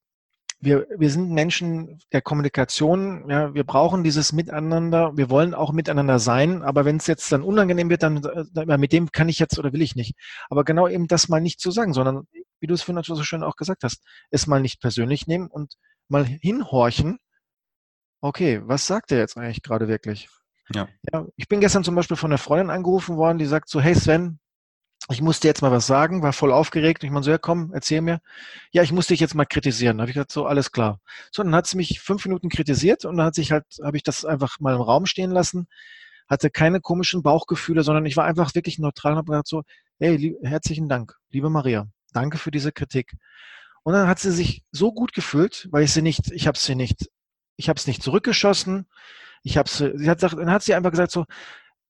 wir, wir sind Menschen der Kommunikation, ja, wir brauchen dieses Miteinander, wir wollen auch miteinander sein, aber wenn es jetzt dann unangenehm wird, dann, dann mit dem kann ich jetzt oder will ich nicht. Aber genau eben das mal nicht zu sagen, sondern wie du es vorhin so schön auch gesagt hast, es mal nicht persönlich nehmen und mal hinhorchen, okay, was sagt er jetzt eigentlich gerade wirklich? Ja. ja. Ich bin gestern zum Beispiel von einer Freundin angerufen worden, die sagt so, hey Sven, ich musste jetzt mal was sagen, war voll aufgeregt. Und ich meine so, ja komm, erzähl mir. Ja, ich musste dich jetzt mal kritisieren. Da habe ich gesagt, so, alles klar. So, dann hat sie mich fünf Minuten kritisiert und dann hat sich halt, habe ich das einfach mal im Raum stehen lassen, hatte keine komischen Bauchgefühle, sondern ich war einfach wirklich neutral und habe gesagt so, hey, lieb, herzlichen Dank, liebe Maria, danke für diese Kritik. Und dann hat sie sich so gut gefühlt, weil ich sie nicht, ich habe sie nicht, ich habe es nicht zurückgeschossen. Ich habe sie, sie hat gesagt, dann hat sie einfach gesagt so,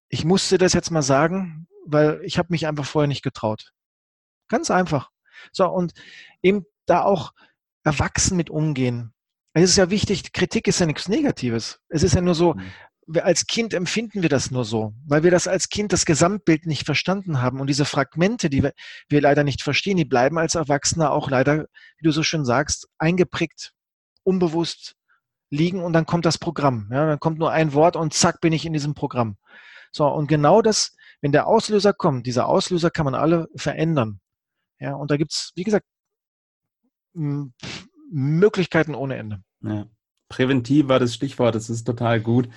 ich musste das jetzt mal sagen, weil ich habe mich einfach vorher nicht getraut. Ganz einfach. So, und eben da auch erwachsen mit umgehen. Es ist ja wichtig, Kritik ist ja nichts Negatives. Es ist ja nur so, mhm. als Kind empfinden wir das nur so, weil wir das als Kind das Gesamtbild nicht verstanden haben. Und diese Fragmente, die wir, wir leider nicht verstehen, die bleiben als Erwachsener auch leider, wie du so schön sagst, eingeprägt, unbewusst liegen und dann kommt das Programm. Ja, dann kommt nur ein Wort und zack bin ich in diesem Programm. So, und genau das wenn der Auslöser kommt, dieser Auslöser kann man alle verändern. Ja, und da gibt es, wie gesagt, Möglichkeiten ohne Ende. Ja. Präventiv war das Stichwort, das ist total gut.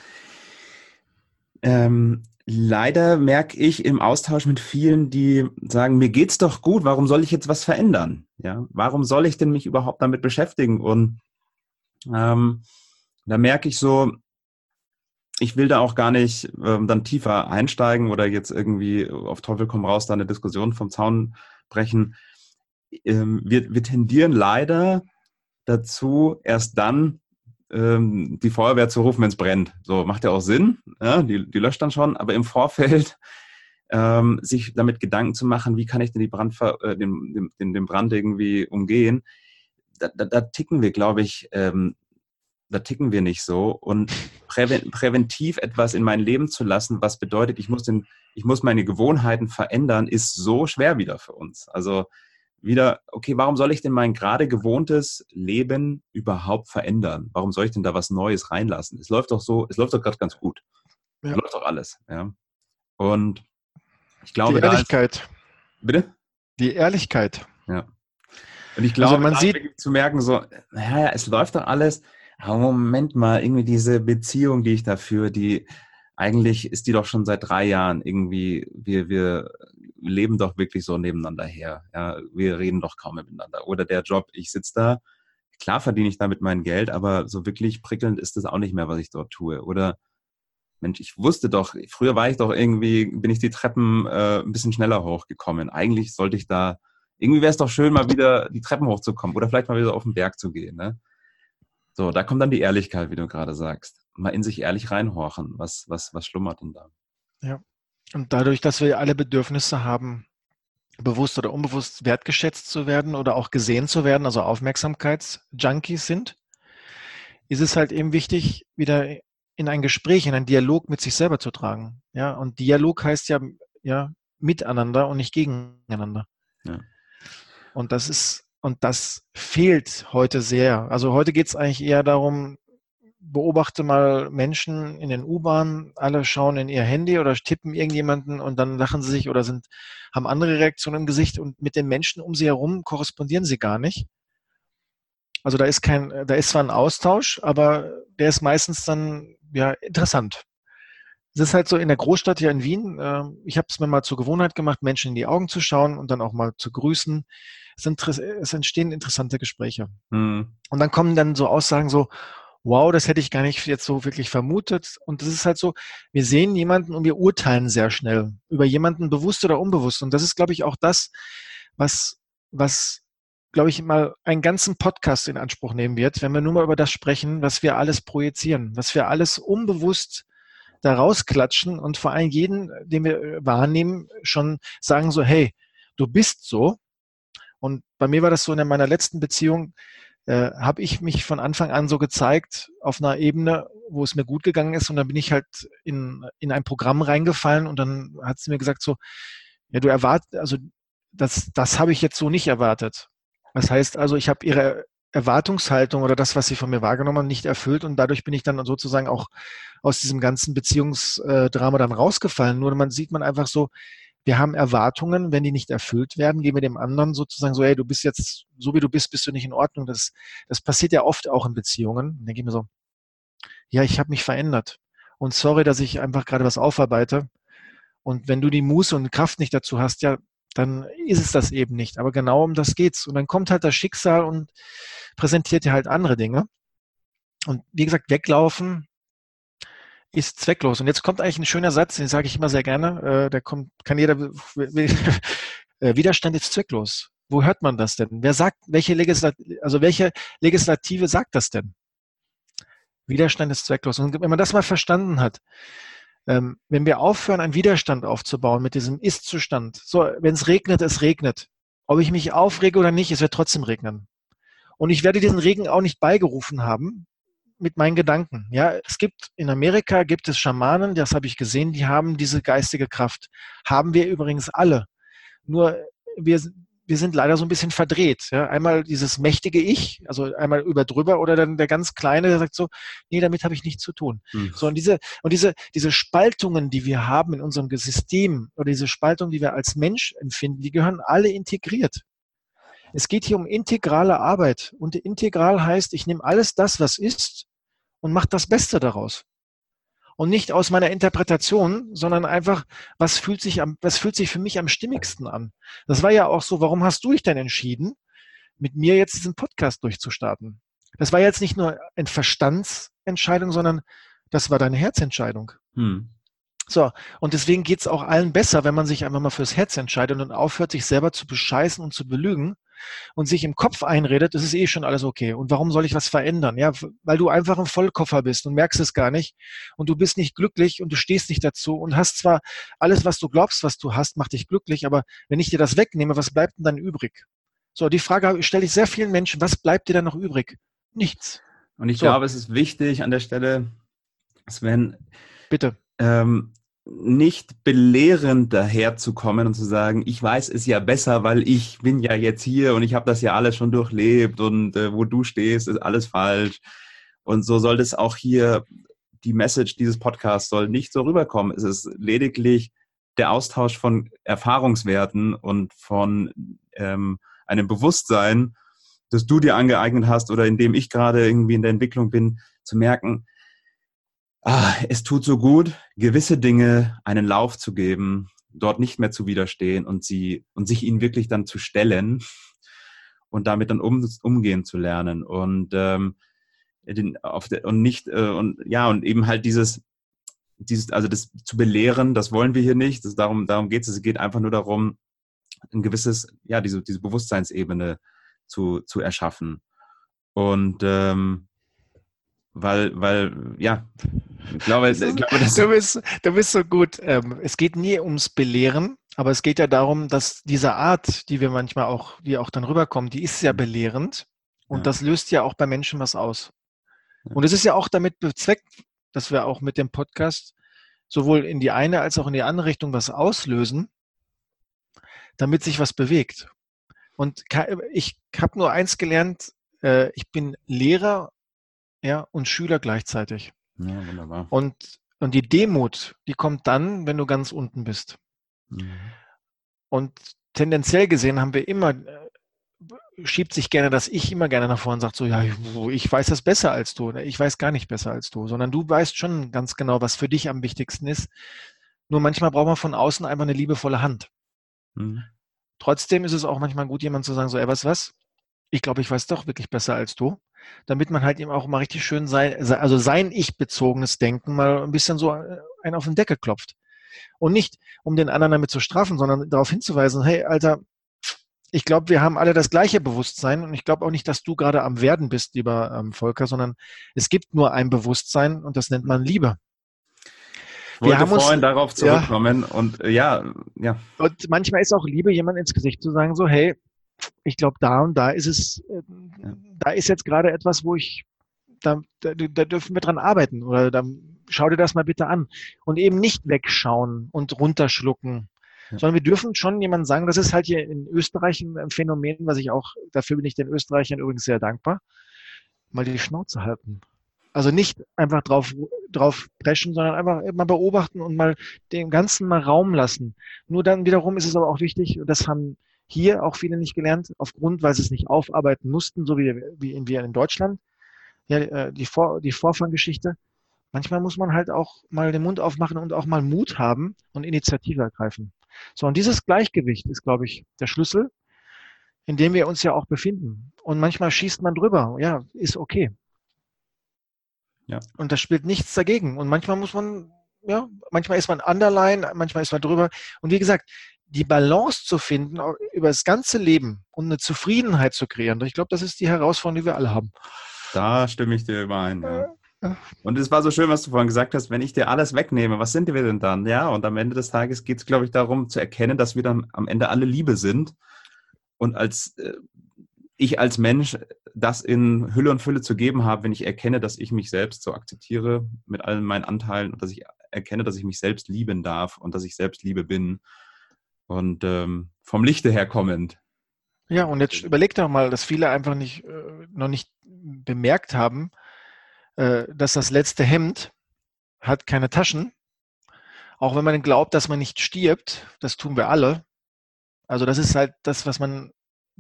Ähm, leider merke ich im Austausch mit vielen, die sagen, mir geht's doch gut, warum soll ich jetzt was verändern? Ja, warum soll ich denn mich überhaupt damit beschäftigen? Und ähm, da merke ich so, ich will da auch gar nicht ähm, dann tiefer einsteigen oder jetzt irgendwie auf Teufel komm raus da eine Diskussion vom Zaun brechen. Ähm, wir, wir tendieren leider dazu, erst dann ähm, die Feuerwehr zu rufen, wenn es brennt. So macht ja auch Sinn, ja, die, die löscht dann schon, aber im Vorfeld ähm, sich damit Gedanken zu machen, wie kann ich denn die Brand, äh, den, den, den Brand irgendwie umgehen, da, da, da ticken wir, glaube ich, ähm, da ticken wir nicht so. Und präventiv etwas in mein Leben zu lassen, was bedeutet, ich muss, den, ich muss meine Gewohnheiten verändern, ist so schwer wieder für uns. Also wieder, okay, warum soll ich denn mein gerade gewohntes Leben überhaupt verändern? Warum soll ich denn da was Neues reinlassen? Es läuft doch so, es läuft doch gerade ganz gut. Ja. Es läuft doch alles. Ja. Und ich glaube, die Ehrlichkeit. Ist, bitte? Die Ehrlichkeit. Ja. Und ich glaube, also man sieht zu merken, so, naja, es läuft doch alles aber Moment mal, irgendwie diese Beziehung, die ich da führe, die eigentlich ist die doch schon seit drei Jahren irgendwie, wir, wir leben doch wirklich so nebeneinander her. Ja, wir reden doch kaum miteinander. Oder der Job, ich sitze da, klar verdiene ich damit mein Geld, aber so wirklich prickelnd ist das auch nicht mehr, was ich dort tue. Oder Mensch, ich wusste doch, früher war ich doch irgendwie, bin ich die Treppen äh, ein bisschen schneller hochgekommen. Eigentlich sollte ich da, irgendwie wäre es doch schön, mal wieder die Treppen hochzukommen oder vielleicht mal wieder auf den Berg zu gehen. Ne? So, da kommt dann die Ehrlichkeit, wie du gerade sagst. Mal in sich ehrlich reinhorchen. Was, was, was schlummert denn da? Ja. Und dadurch, dass wir alle Bedürfnisse haben, bewusst oder unbewusst wertgeschätzt zu werden oder auch gesehen zu werden, also Aufmerksamkeitsjunkies sind, ist es halt eben wichtig, wieder in ein Gespräch, in einen Dialog mit sich selber zu tragen. Ja, und Dialog heißt ja, ja, miteinander und nicht gegeneinander. Ja. Und das ist Und das fehlt heute sehr. Also heute geht es eigentlich eher darum, beobachte mal Menschen in den U-Bahnen, alle schauen in ihr Handy oder tippen irgendjemanden und dann lachen sie sich oder sind, haben andere Reaktionen im Gesicht und mit den Menschen um sie herum korrespondieren sie gar nicht. Also da ist kein, da ist zwar ein Austausch, aber der ist meistens dann ja interessant. Es ist halt so in der Großstadt hier in Wien, äh, ich habe es mir mal zur Gewohnheit gemacht, Menschen in die Augen zu schauen und dann auch mal zu grüßen. Es, es entstehen interessante Gespräche. Mhm. Und dann kommen dann so Aussagen so, wow, das hätte ich gar nicht jetzt so wirklich vermutet. Und das ist halt so, wir sehen jemanden und wir urteilen sehr schnell über jemanden bewusst oder unbewusst. Und das ist, glaube ich, auch das, was, was, glaube ich, mal einen ganzen Podcast in Anspruch nehmen wird, wenn wir nur mal über das sprechen, was wir alles projizieren, was wir alles unbewusst da rausklatschen und vor allem jeden, den wir wahrnehmen, schon sagen so, hey, du bist so. Und bei mir war das so in meiner letzten Beziehung, äh, habe ich mich von Anfang an so gezeigt auf einer Ebene, wo es mir gut gegangen ist und dann bin ich halt in, in ein Programm reingefallen und dann hat sie mir gesagt so, ja, du erwartest, also das, das habe ich jetzt so nicht erwartet. Das heißt also, ich habe ihre Erwartungshaltung oder das, was sie von mir wahrgenommen haben, nicht erfüllt und dadurch bin ich dann sozusagen auch aus diesem ganzen Beziehungsdrama dann rausgefallen. Nur man sieht man einfach so, wir haben Erwartungen, wenn die nicht erfüllt werden, geben wir dem anderen sozusagen so, hey, du bist jetzt, so wie du bist, bist du nicht in Ordnung. Das, das passiert ja oft auch in Beziehungen. Dann ich mir so, ja, ich habe mich verändert. Und sorry, dass ich einfach gerade was aufarbeite. Und wenn du die Muße und Kraft nicht dazu hast, ja, dann ist es das eben nicht. Aber genau um das geht's. Und dann kommt halt das Schicksal und präsentiert dir halt andere Dinge. Und wie gesagt, weglaufen ist zwecklos. Und jetzt kommt eigentlich ein schöner Satz, den sage ich immer sehr gerne. Äh, der kommt, kann jeder, äh, Widerstand ist zwecklos. Wo hört man das denn? Wer sagt, welche Legislative, also welche Legislative sagt das denn? Widerstand ist zwecklos. Und wenn man das mal verstanden hat, ähm, wenn wir aufhören, einen Widerstand aufzubauen mit diesem Ist-Zustand, so, wenn es regnet, es regnet. Ob ich mich aufrege oder nicht, es wird trotzdem regnen. Und ich werde diesen Regen auch nicht beigerufen haben, mit meinen Gedanken. Ja, es gibt in Amerika gibt es Schamanen, das habe ich gesehen, die haben diese geistige Kraft. Haben wir übrigens alle. Nur wir, wir sind leider so ein bisschen verdreht. Ja? Einmal dieses mächtige Ich, also einmal über drüber, oder dann der ganz Kleine, der sagt so, nee, damit habe ich nichts zu tun. Hm. So, und diese, und diese, diese Spaltungen, die wir haben in unserem System, oder diese Spaltungen, die wir als Mensch empfinden, die gehören alle integriert. Es geht hier um integrale Arbeit. Und integral heißt, ich nehme alles das, was ist, und mache das Beste daraus. Und nicht aus meiner Interpretation, sondern einfach, was fühlt sich am, was fühlt sich für mich am stimmigsten an? Das war ja auch so, warum hast du dich denn entschieden, mit mir jetzt diesen Podcast durchzustarten? Das war jetzt nicht nur eine Verstandsentscheidung, sondern das war deine Herzentscheidung. Hm. So, und deswegen geht's auch allen besser, wenn man sich einfach mal fürs Herz entscheidet und aufhört, sich selber zu bescheißen und zu belügen und sich im Kopf einredet, das ist eh schon alles okay. Und warum soll ich was verändern? Ja, weil du einfach ein Vollkoffer bist und merkst es gar nicht und du bist nicht glücklich und du stehst nicht dazu und hast zwar alles, was du glaubst, was du hast, macht dich glücklich, aber wenn ich dir das wegnehme, was bleibt denn dann übrig? So, die Frage stelle ich sehr vielen Menschen, was bleibt dir dann noch übrig? Nichts. Und ich so. glaube, es ist wichtig an der Stelle, Sven, bitte, ähm, nicht belehrend daherzukommen und zu sagen, ich weiß es ja besser, weil ich bin ja jetzt hier und ich habe das ja alles schon durchlebt und äh, wo du stehst, ist alles falsch. Und so soll das auch hier, die Message dieses Podcasts soll nicht so rüberkommen. Es ist lediglich der Austausch von Erfahrungswerten und von ähm, einem Bewusstsein, das du dir angeeignet hast oder in dem ich gerade irgendwie in der Entwicklung bin, zu merken, ah, es tut so gut, gewisse Dinge einen Lauf zu geben, dort nicht mehr zu widerstehen und sie und sich ihnen wirklich dann zu stellen und damit dann um, umgehen zu lernen und ähm, den, auf der, und nicht äh, und ja und eben halt dieses dieses also das zu belehren, das wollen wir hier nicht. Das, darum darum geht es. Es geht einfach nur darum, ein gewisses ja diese diese Bewusstseinsebene zu zu erschaffen und ähm, weil, weil, ja, ich glaube, ich glaube das du, bist, du bist so gut. Ähm, es geht nie ums Belehren, aber es geht ja darum, dass diese Art, die wir manchmal auch, die auch dann rüberkommen, die ist ja belehrend und ja. das löst ja auch bei Menschen was aus. Und es ist ja auch damit bezweckt, dass wir auch mit dem Podcast sowohl in die eine als auch in die andere Richtung was auslösen, damit sich was bewegt. Und ich habe nur eins gelernt, äh, ich bin Lehrer ja, und Schüler gleichzeitig. Ja, wunderbar. Und, und die Demut, die kommt dann, wenn du ganz unten bist. Mhm. Und tendenziell gesehen haben wir immer, äh, schiebt sich gerne das Ich immer gerne nach vorne und sagt so, ja, ich weiß das besser als du. Ich weiß gar nicht besser als du, sondern du weißt schon ganz genau, was für dich am wichtigsten ist. Nur manchmal braucht man von außen einfach eine liebevolle Hand. Mhm. Trotzdem ist es auch manchmal gut, jemand zu sagen, so, ey, was, was? Ich glaube, ich weiß doch wirklich besser als du. Damit man halt eben auch mal richtig schön sein, also sein Ich-bezogenes Denken mal ein bisschen so äh, einen auf den Deckel klopft. Und nicht, um den anderen damit zu strafen, sondern darauf hinzuweisen, hey, Alter, ich glaube, wir haben alle das gleiche Bewusstsein und ich glaube auch nicht, dass du gerade am Werden bist, lieber ähm, Volker, sondern es gibt nur ein Bewusstsein und das nennt man Liebe. Ich wollte wir haben vorhin uns, darauf zurückkommen ja, und äh, ja, ja. Und manchmal ist auch Liebe, jemand ins Gesicht zu sagen, so, hey, ich glaube, da und da ist es, äh, ja. da ist jetzt gerade etwas, wo ich, da, da, da dürfen wir dran arbeiten oder da schau dir das mal bitte an. Und eben nicht wegschauen und runterschlucken. Ja. Sondern wir dürfen schon jemandem sagen, das ist halt hier in Österreich ein Phänomen, was ich auch, dafür bin ich den Österreichern übrigens sehr dankbar, mal die Schnauze halten. Also nicht einfach drauf, drauf preschen, sondern einfach mal beobachten und mal den ganzen mal Raum lassen. Nur dann wiederum ist es aber auch wichtig, das haben hier auch viele nicht gelernt, aufgrund, weil sie es nicht aufarbeiten mussten, so wie, wie in, wir in Deutschland. Ja, äh, die, Vor, die Vorfanggeschichte. Manchmal muss man halt auch mal den Mund aufmachen und auch mal Mut haben und Initiative ergreifen. So, und dieses Gleichgewicht ist, glaube ich, der Schlüssel, in dem wir uns ja auch befinden. Und manchmal schießt man drüber. Ja, ist okay. Ja. Und das spielt nichts dagegen. Und manchmal muss man, ja, manchmal ist man underline, manchmal ist man drüber. Und wie gesagt, die Balance zu finden über das ganze Leben und eine Zufriedenheit zu kreieren, ich glaube, das ist die Herausforderung, die wir alle haben. Da stimme ich dir überein. Ja. Und es war so schön, was du vorhin gesagt hast, wenn ich dir alles wegnehme, was sind wir denn dann? Ja, und am Ende des Tages geht es, glaube ich, darum zu erkennen, dass wir dann am Ende alle Liebe sind. Und als äh, ich als Mensch das in Hülle und Fülle zu geben habe, wenn ich erkenne, dass ich mich selbst so akzeptiere mit allen meinen Anteilen und dass ich erkenne, dass ich mich selbst lieben darf und dass ich selbst Liebe bin und ähm, vom Lichte her kommend. Ja, und jetzt überleg doch mal, dass viele einfach nicht, äh, noch nicht bemerkt haben, äh, dass das letzte Hemd hat keine Taschen. Auch wenn man glaubt, dass man nicht stirbt, das tun wir alle. Also das ist halt das, was man,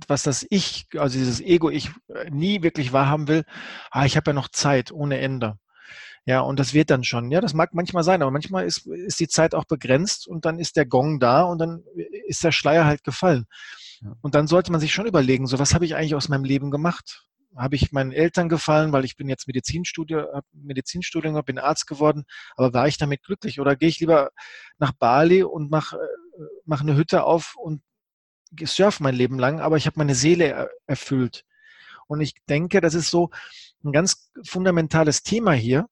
was das Ich, also dieses Ego, ich äh, nie wirklich wahrhaben will. Ah, ich habe ja noch Zeit ohne Ende. Ja, und das wird dann schon. Ja, das mag manchmal sein, aber manchmal ist, ist die Zeit auch begrenzt und dann ist der Gong da und dann ist der Schleier halt gefallen. Und dann sollte man sich schon überlegen, so was habe ich eigentlich aus meinem Leben gemacht? habe ich meinen Eltern gefallen, weil ich bin jetzt Medizinstudium, Medizinstudium, bin Arzt geworden, aber war ich damit glücklich? Oder gehe ich lieber nach Bali und mache äh, mach eine Hütte auf und surfe mein Leben lang, aber ich habe meine Seele erfüllt. Und ich denke, das ist so ein ganz fundamentales Thema hier,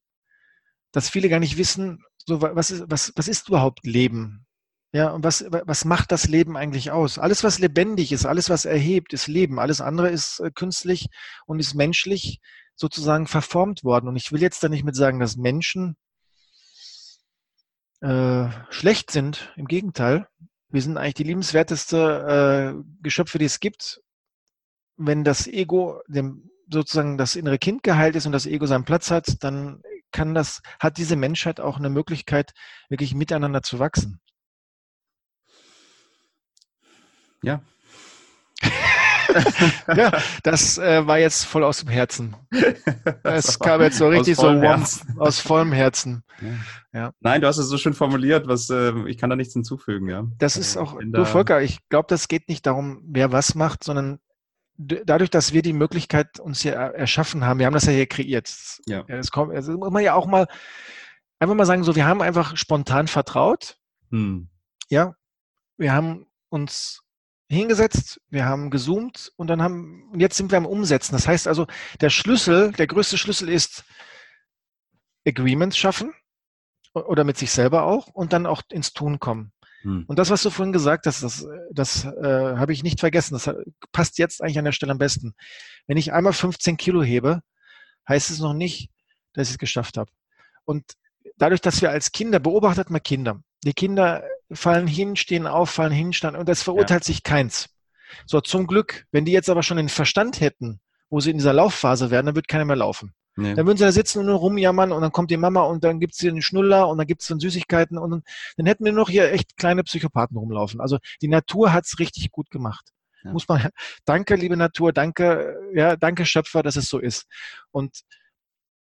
dass viele gar nicht wissen, so was ist, was, was ist überhaupt Leben? Ja, und was, was macht das Leben eigentlich aus? Alles, was lebendig ist, alles, was erhebt, ist Leben. Alles andere ist äh, künstlich und ist menschlich sozusagen verformt worden. Und ich will jetzt da nicht mit sagen, dass Menschen äh, schlecht sind. Im Gegenteil. Wir sind eigentlich die liebenswerteste äh, Geschöpfe, die es gibt. Wenn das Ego, dem, sozusagen das innere Kind geheilt ist und das Ego seinen Platz hat, dann kann das, hat diese Menschheit auch eine Möglichkeit, wirklich miteinander zu wachsen. Ja. ja, das äh, war jetzt voll aus dem Herzen. Es kam jetzt so richtig so warm, aus vollem Herzen. Ja. ja. Nein, du hast es so schön formuliert, was äh, ich kann da nichts hinzufügen, ja. Das ist auch, du Volker, ich glaube, das geht nicht darum, wer was macht, sondern dadurch, dass wir die Möglichkeit uns hier erschaffen haben, wir haben das ja hier kreiert. Ja. Es kommt, also muss man ja auch mal einfach mal sagen, so, wir haben einfach spontan vertraut. Hm. Ja, wir haben uns hingesetzt, wir haben gezoomt und dann haben, jetzt sind wir am Umsetzen. Das heißt also, der Schlüssel, der größte Schlüssel ist Agreements schaffen oder mit sich selber auch und dann auch ins Tun kommen. Hm. Und das, was du vorhin gesagt hast, das, das äh, habe ich nicht vergessen. Das passt jetzt eigentlich an der Stelle am besten. Wenn ich einmal 15 Kilo hebe, heißt es noch nicht, dass ich es geschafft habe. Und dadurch, dass wir als Kinder, beobachtet mal Kinder, die Kinder fallen hin, stehen auf, fallen hin, stehen und das verurteilt ja. sich keins. So, zum Glück, wenn die jetzt aber schon den Verstand hätten, wo sie in dieser Laufphase wären, dann wird keiner mehr laufen. Nee. Dann würden sie da sitzen und nur rumjammern und dann kommt die Mama und dann gibt es hier einen Schnuller und dann gibt es dann Süßigkeiten und dann, dann, hätten wir noch hier echt kleine Psychopathen rumlaufen. Also die Natur hat es richtig gut gemacht. Ja. Muss man, danke, liebe Natur, danke, ja, danke Schöpfer, dass es so ist. Und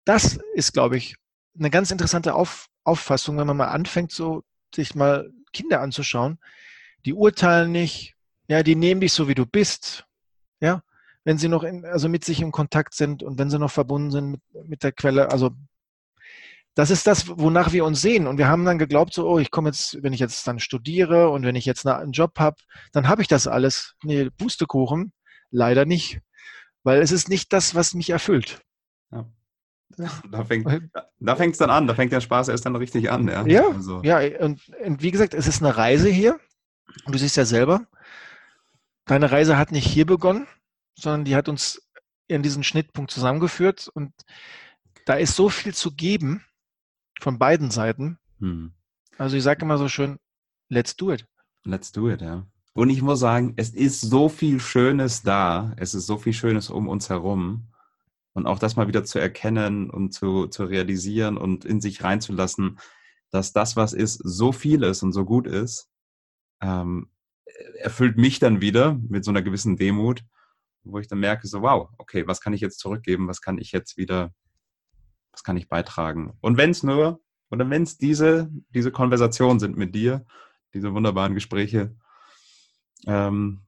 das ist, glaube ich, eine ganz interessante Auf, Auffassung, wenn man mal anfängt, so sich mal Kinder anzuschauen. Die urteilen nicht, ja, die nehmen dich so, wie du bist, ja, wenn sie noch in, also mit sich im Kontakt sind und wenn sie noch verbunden sind mit, mit der Quelle. Also das ist das, wonach wir uns sehen. Und wir haben dann geglaubt, so, oh, ich komme jetzt, wenn ich jetzt dann studiere und wenn ich jetzt einen Job habe, dann habe ich das alles. Nee, Pustekuchen, leider nicht. Weil es ist nicht das, was mich erfüllt. Ja. Da fängt da es dann an, da fängt der Spaß erst dann richtig an. Ja, ja, also. ja und, und wie gesagt, es ist eine Reise hier. Und du siehst ja selber, deine Reise hat nicht hier begonnen, sondern die hat uns in diesen Schnittpunkt zusammengeführt. Und da ist so viel zu geben von beiden Seiten. Hm. Also ich sage immer so schön, let's do it. Let's do it, ja. Und ich muss sagen, es ist so viel Schönes da. Es ist so viel Schönes um uns herum. Und auch das mal wieder zu erkennen und zu, zu realisieren und in sich reinzulassen, dass das, was ist, so viel ist und so gut ist, ähm, erfüllt mich dann wieder mit so einer gewissen Demut, wo ich dann merke, so, wow, okay, was kann ich jetzt zurückgeben, was kann ich jetzt wieder, was kann ich beitragen? Und wenn es nur, oder wenn es diese, diese Konversationen sind mit dir, diese wunderbaren Gespräche, ähm,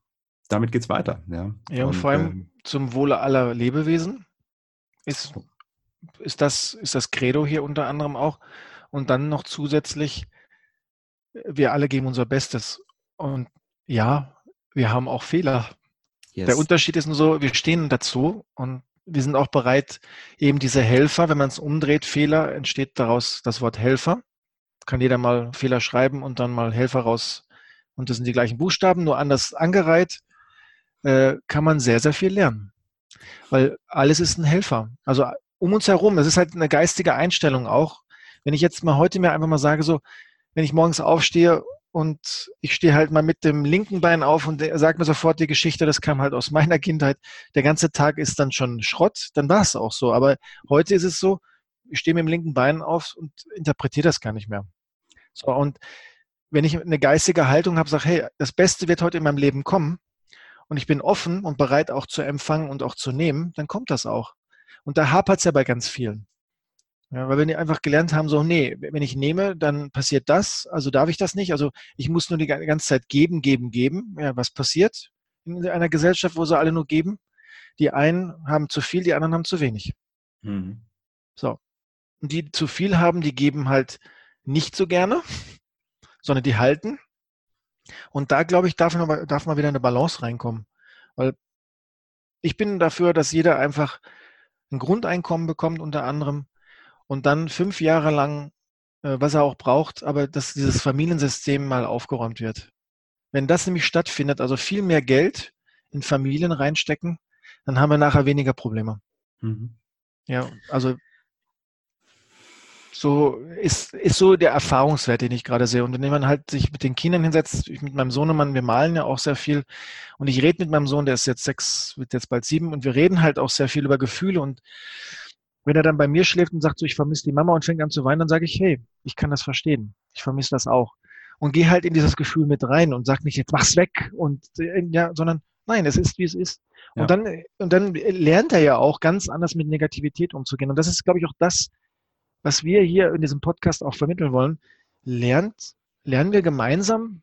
damit geht es weiter. Ja, ja und, und vor allem äh, zum Wohle aller Lebewesen ist, ist, das, ist das Credo hier unter anderem auch. Und dann noch zusätzlich, wir alle geben unser Bestes. Und ja, wir haben auch Fehler. Yes. Der Unterschied ist nur so, wir stehen dazu und wir sind auch bereit, eben diese Helfer, wenn man es umdreht, Fehler, entsteht daraus das Wort Helfer. Kann jeder mal Fehler schreiben und dann mal Helfer raus. Und das sind die gleichen Buchstaben, nur anders angereiht, äh, kann man sehr, sehr viel lernen. Weil alles ist ein Helfer. Also um uns herum, es ist halt eine geistige Einstellung auch. Wenn ich jetzt mal heute mir einfach mal sage, so, wenn ich morgens aufstehe und ich stehe halt mal mit dem linken Bein auf und sage mir sofort die Geschichte, das kam halt aus meiner Kindheit. Der ganze Tag ist dann schon Schrott, dann war es auch so. Aber heute ist es so, ich stehe mit dem linken Bein auf und interpretiere das gar nicht mehr. So, und wenn ich eine geistige Haltung habe, sage, hey, das Beste wird heute in meinem Leben kommen und ich bin offen und bereit auch zu empfangen und auch zu nehmen, dann kommt das auch. Und da hapert es ja bei ganz vielen. Ja, weil wir die einfach gelernt haben, so, nee, wenn ich nehme, dann passiert das, also darf ich das nicht. Also ich muss nur die ganze Zeit geben, geben, geben. Ja, was passiert in einer Gesellschaft, wo sie alle nur geben? Die einen haben zu viel, die anderen haben zu wenig. Mhm. So. Und die zu viel haben, die geben halt nicht so gerne, sondern die halten. Und da, glaube ich, darf, noch, darf mal wieder eine Balance reinkommen. Weil ich bin dafür, dass jeder einfach ein Grundeinkommen bekommt, unter anderem, und dann fünf Jahre lang, äh, was er auch braucht, aber dass dieses Familiensystem mal aufgeräumt wird. Wenn das nämlich stattfindet, also viel mehr Geld in Familien reinstecken, dann haben wir nachher weniger Probleme. Mhm. Ja, also so ist, ist so der Erfahrungswert, den ich gerade sehe. Und wenn man halt sich mit den Kindern hinsetzt, ich mit meinem Sohnemann, wir malen ja auch sehr viel. Und ich rede mit meinem Sohn, der ist jetzt sechs, wird jetzt bald sieben, und wir reden halt auch sehr viel über Gefühle. Und wenn er dann bei mir schläft und sagt so, ich vermisse die Mama und fängt an zu weinen, dann sage ich, hey, ich kann das verstehen. Ich vermisse das auch. Und gehe halt in dieses Gefühl mit rein und sag nicht, jetzt mach's weg und äh, ja, sondern nein, es ist, wie es ist. Ja. Und dann, und dann lernt er ja auch ganz anders mit Negativität umzugehen. Und das ist, glaube ich, auch das, was wir hier in diesem Podcast auch vermitteln wollen. Lernt, lernen wir gemeinsam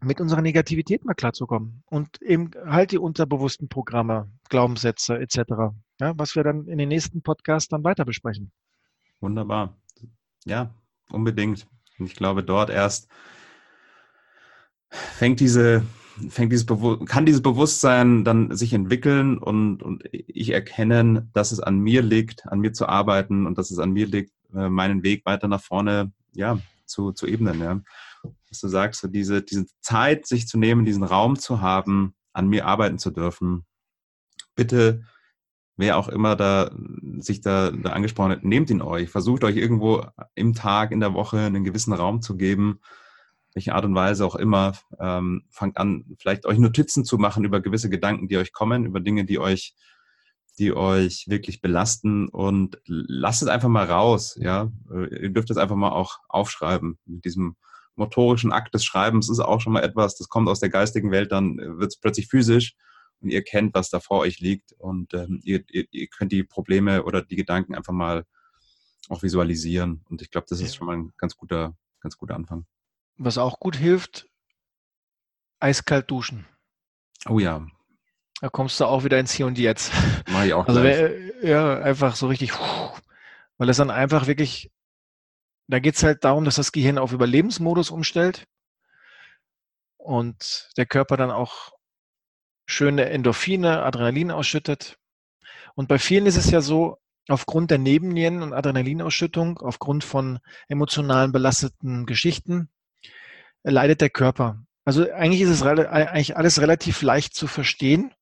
mit unserer Negativität mal klarzukommen und eben halt die unterbewussten Programme, Glaubenssätze etc ja, was wir dann in den nächsten Podcasts dann weiter besprechen. Wunderbar. Ja, unbedingt. Und ich glaube, dort erst fängt diese, fängt dieses kann dieses Bewusstsein dann sich entwickeln und, und ich erkennen, dass es an mir liegt, an mir zu arbeiten und dass es an mir liegt, äh, meinen Weg weiter nach vorne ja, zu, zu ebnen. Ja. Was du sagst, so diese, diese Zeit sich zu nehmen, diesen Raum zu haben, an mir arbeiten zu dürfen. Bitte wer auch immer da sich da, da angesprochen hat, nehmt ihn euch. Versucht euch irgendwo im Tag, in der Woche einen gewissen Raum zu geben, welche Art und Weise auch immer, ähm, fangt an, vielleicht euch Notizen zu machen über gewisse Gedanken, die euch kommen, über Dinge, die euch, die euch wirklich belasten und lasst es einfach mal raus, ja. Ihr dürft es einfach mal auch aufschreiben. Mit diesem motorischen Akt des Schreibens ist auch schon mal etwas, das kommt aus der geistigen Welt, dann wird es plötzlich physisch und ihr kennt, was da vor euch liegt und ähm, ihr, ihr, ihr könnt die Probleme oder die Gedanken einfach mal auch visualisieren. Und ich glaube, das ist schon mal ein ganz guter, ganz guter Anfang. Was auch gut hilft, eiskalt duschen. Oh ja. Da kommst du auch wieder ins Hier und Jetzt. Mach ich auch also wer, ja, einfach so richtig, weil es dann einfach wirklich, da geht es halt darum, dass das Gehirn auf Überlebensmodus umstellt und der Körper dann auch schöne Endorphine, Adrenalin ausschüttet. Und bei vielen ist es ja so, aufgrund der Nebennieren- und Adrenalinausschüttung, aufgrund von emotionalen belasteten Geschichten, leidet der Körper. Also eigentlich ist es eigentlich alles relativ leicht zu verstehen,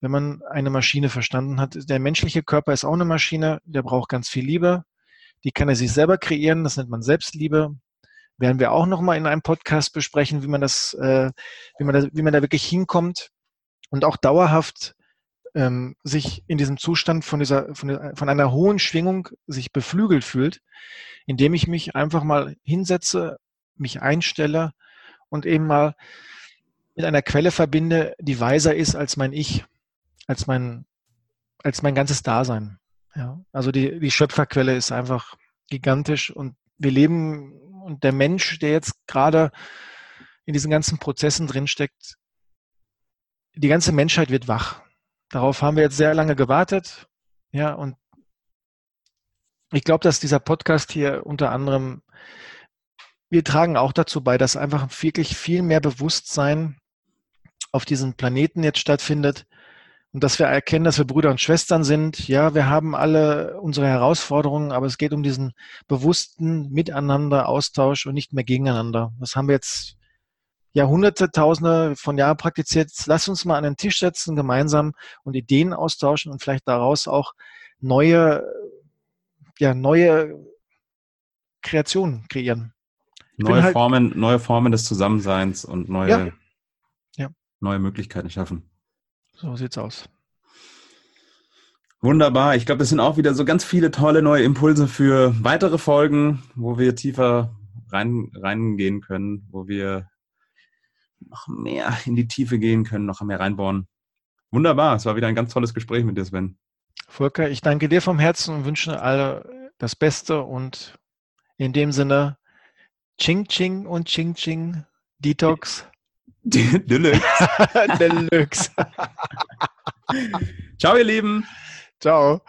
wenn man eine Maschine verstanden hat. Der menschliche Körper ist auch eine Maschine, der braucht ganz viel Liebe. Die kann er sich selber kreieren, das nennt man Selbstliebe. Werden wir auch nochmal in einem Podcast besprechen, wie man das, äh, wie man da, wie man da wirklich hinkommt und auch dauerhaft ähm, sich in diesem Zustand von dieser, von, der, von einer hohen Schwingung sich beflügelt fühlt, indem ich mich einfach mal hinsetze, mich einstelle und eben mal mit einer Quelle verbinde, die weiser ist als mein Ich, als mein, als mein ganzes Dasein. Ja, also die, die Schöpferquelle ist einfach gigantisch und wir leben und der Mensch, der jetzt gerade in diesen ganzen Prozessen drinsteckt, die ganze Menschheit wird wach. Darauf haben wir jetzt sehr lange gewartet. Ja, und ich glaube, dass dieser Podcast hier unter anderem, wir tragen auch dazu bei, dass einfach wirklich viel mehr Bewusstsein auf diesem Planeten jetzt stattfindet und dass wir erkennen, dass wir Brüder und Schwestern sind. Ja, wir haben alle unsere Herausforderungen, aber es geht um diesen bewussten Miteinander, Austausch und nicht mehr gegeneinander. Das haben wir jetzt Jahrhunderte, Tausende von Jahren praktiziert. Lass uns mal an den Tisch setzen, gemeinsam und Ideen austauschen und vielleicht daraus auch neue, ja, neue Kreationen kreieren. neue halt, Formen, neue Formen des Zusammenseins und neue, ja. Ja. neue Möglichkeiten schaffen. So sieht's aus. Wunderbar. Ich glaube, das sind auch wieder so ganz viele tolle neue Impulse für weitere Folgen, wo wir tiefer rein, reingehen können, wo wir noch mehr in die Tiefe gehen können, noch mehr reinbohren. Wunderbar, es war wieder ein ganz tolles Gespräch mit dir, Sven. Volker, ich danke dir vom Herzen und wünsche alle das Beste und in dem Sinne Ching Ching und Ching Ching Detox. Deluxe. Deluxe. Ciao, ihr Lieben. Ciao.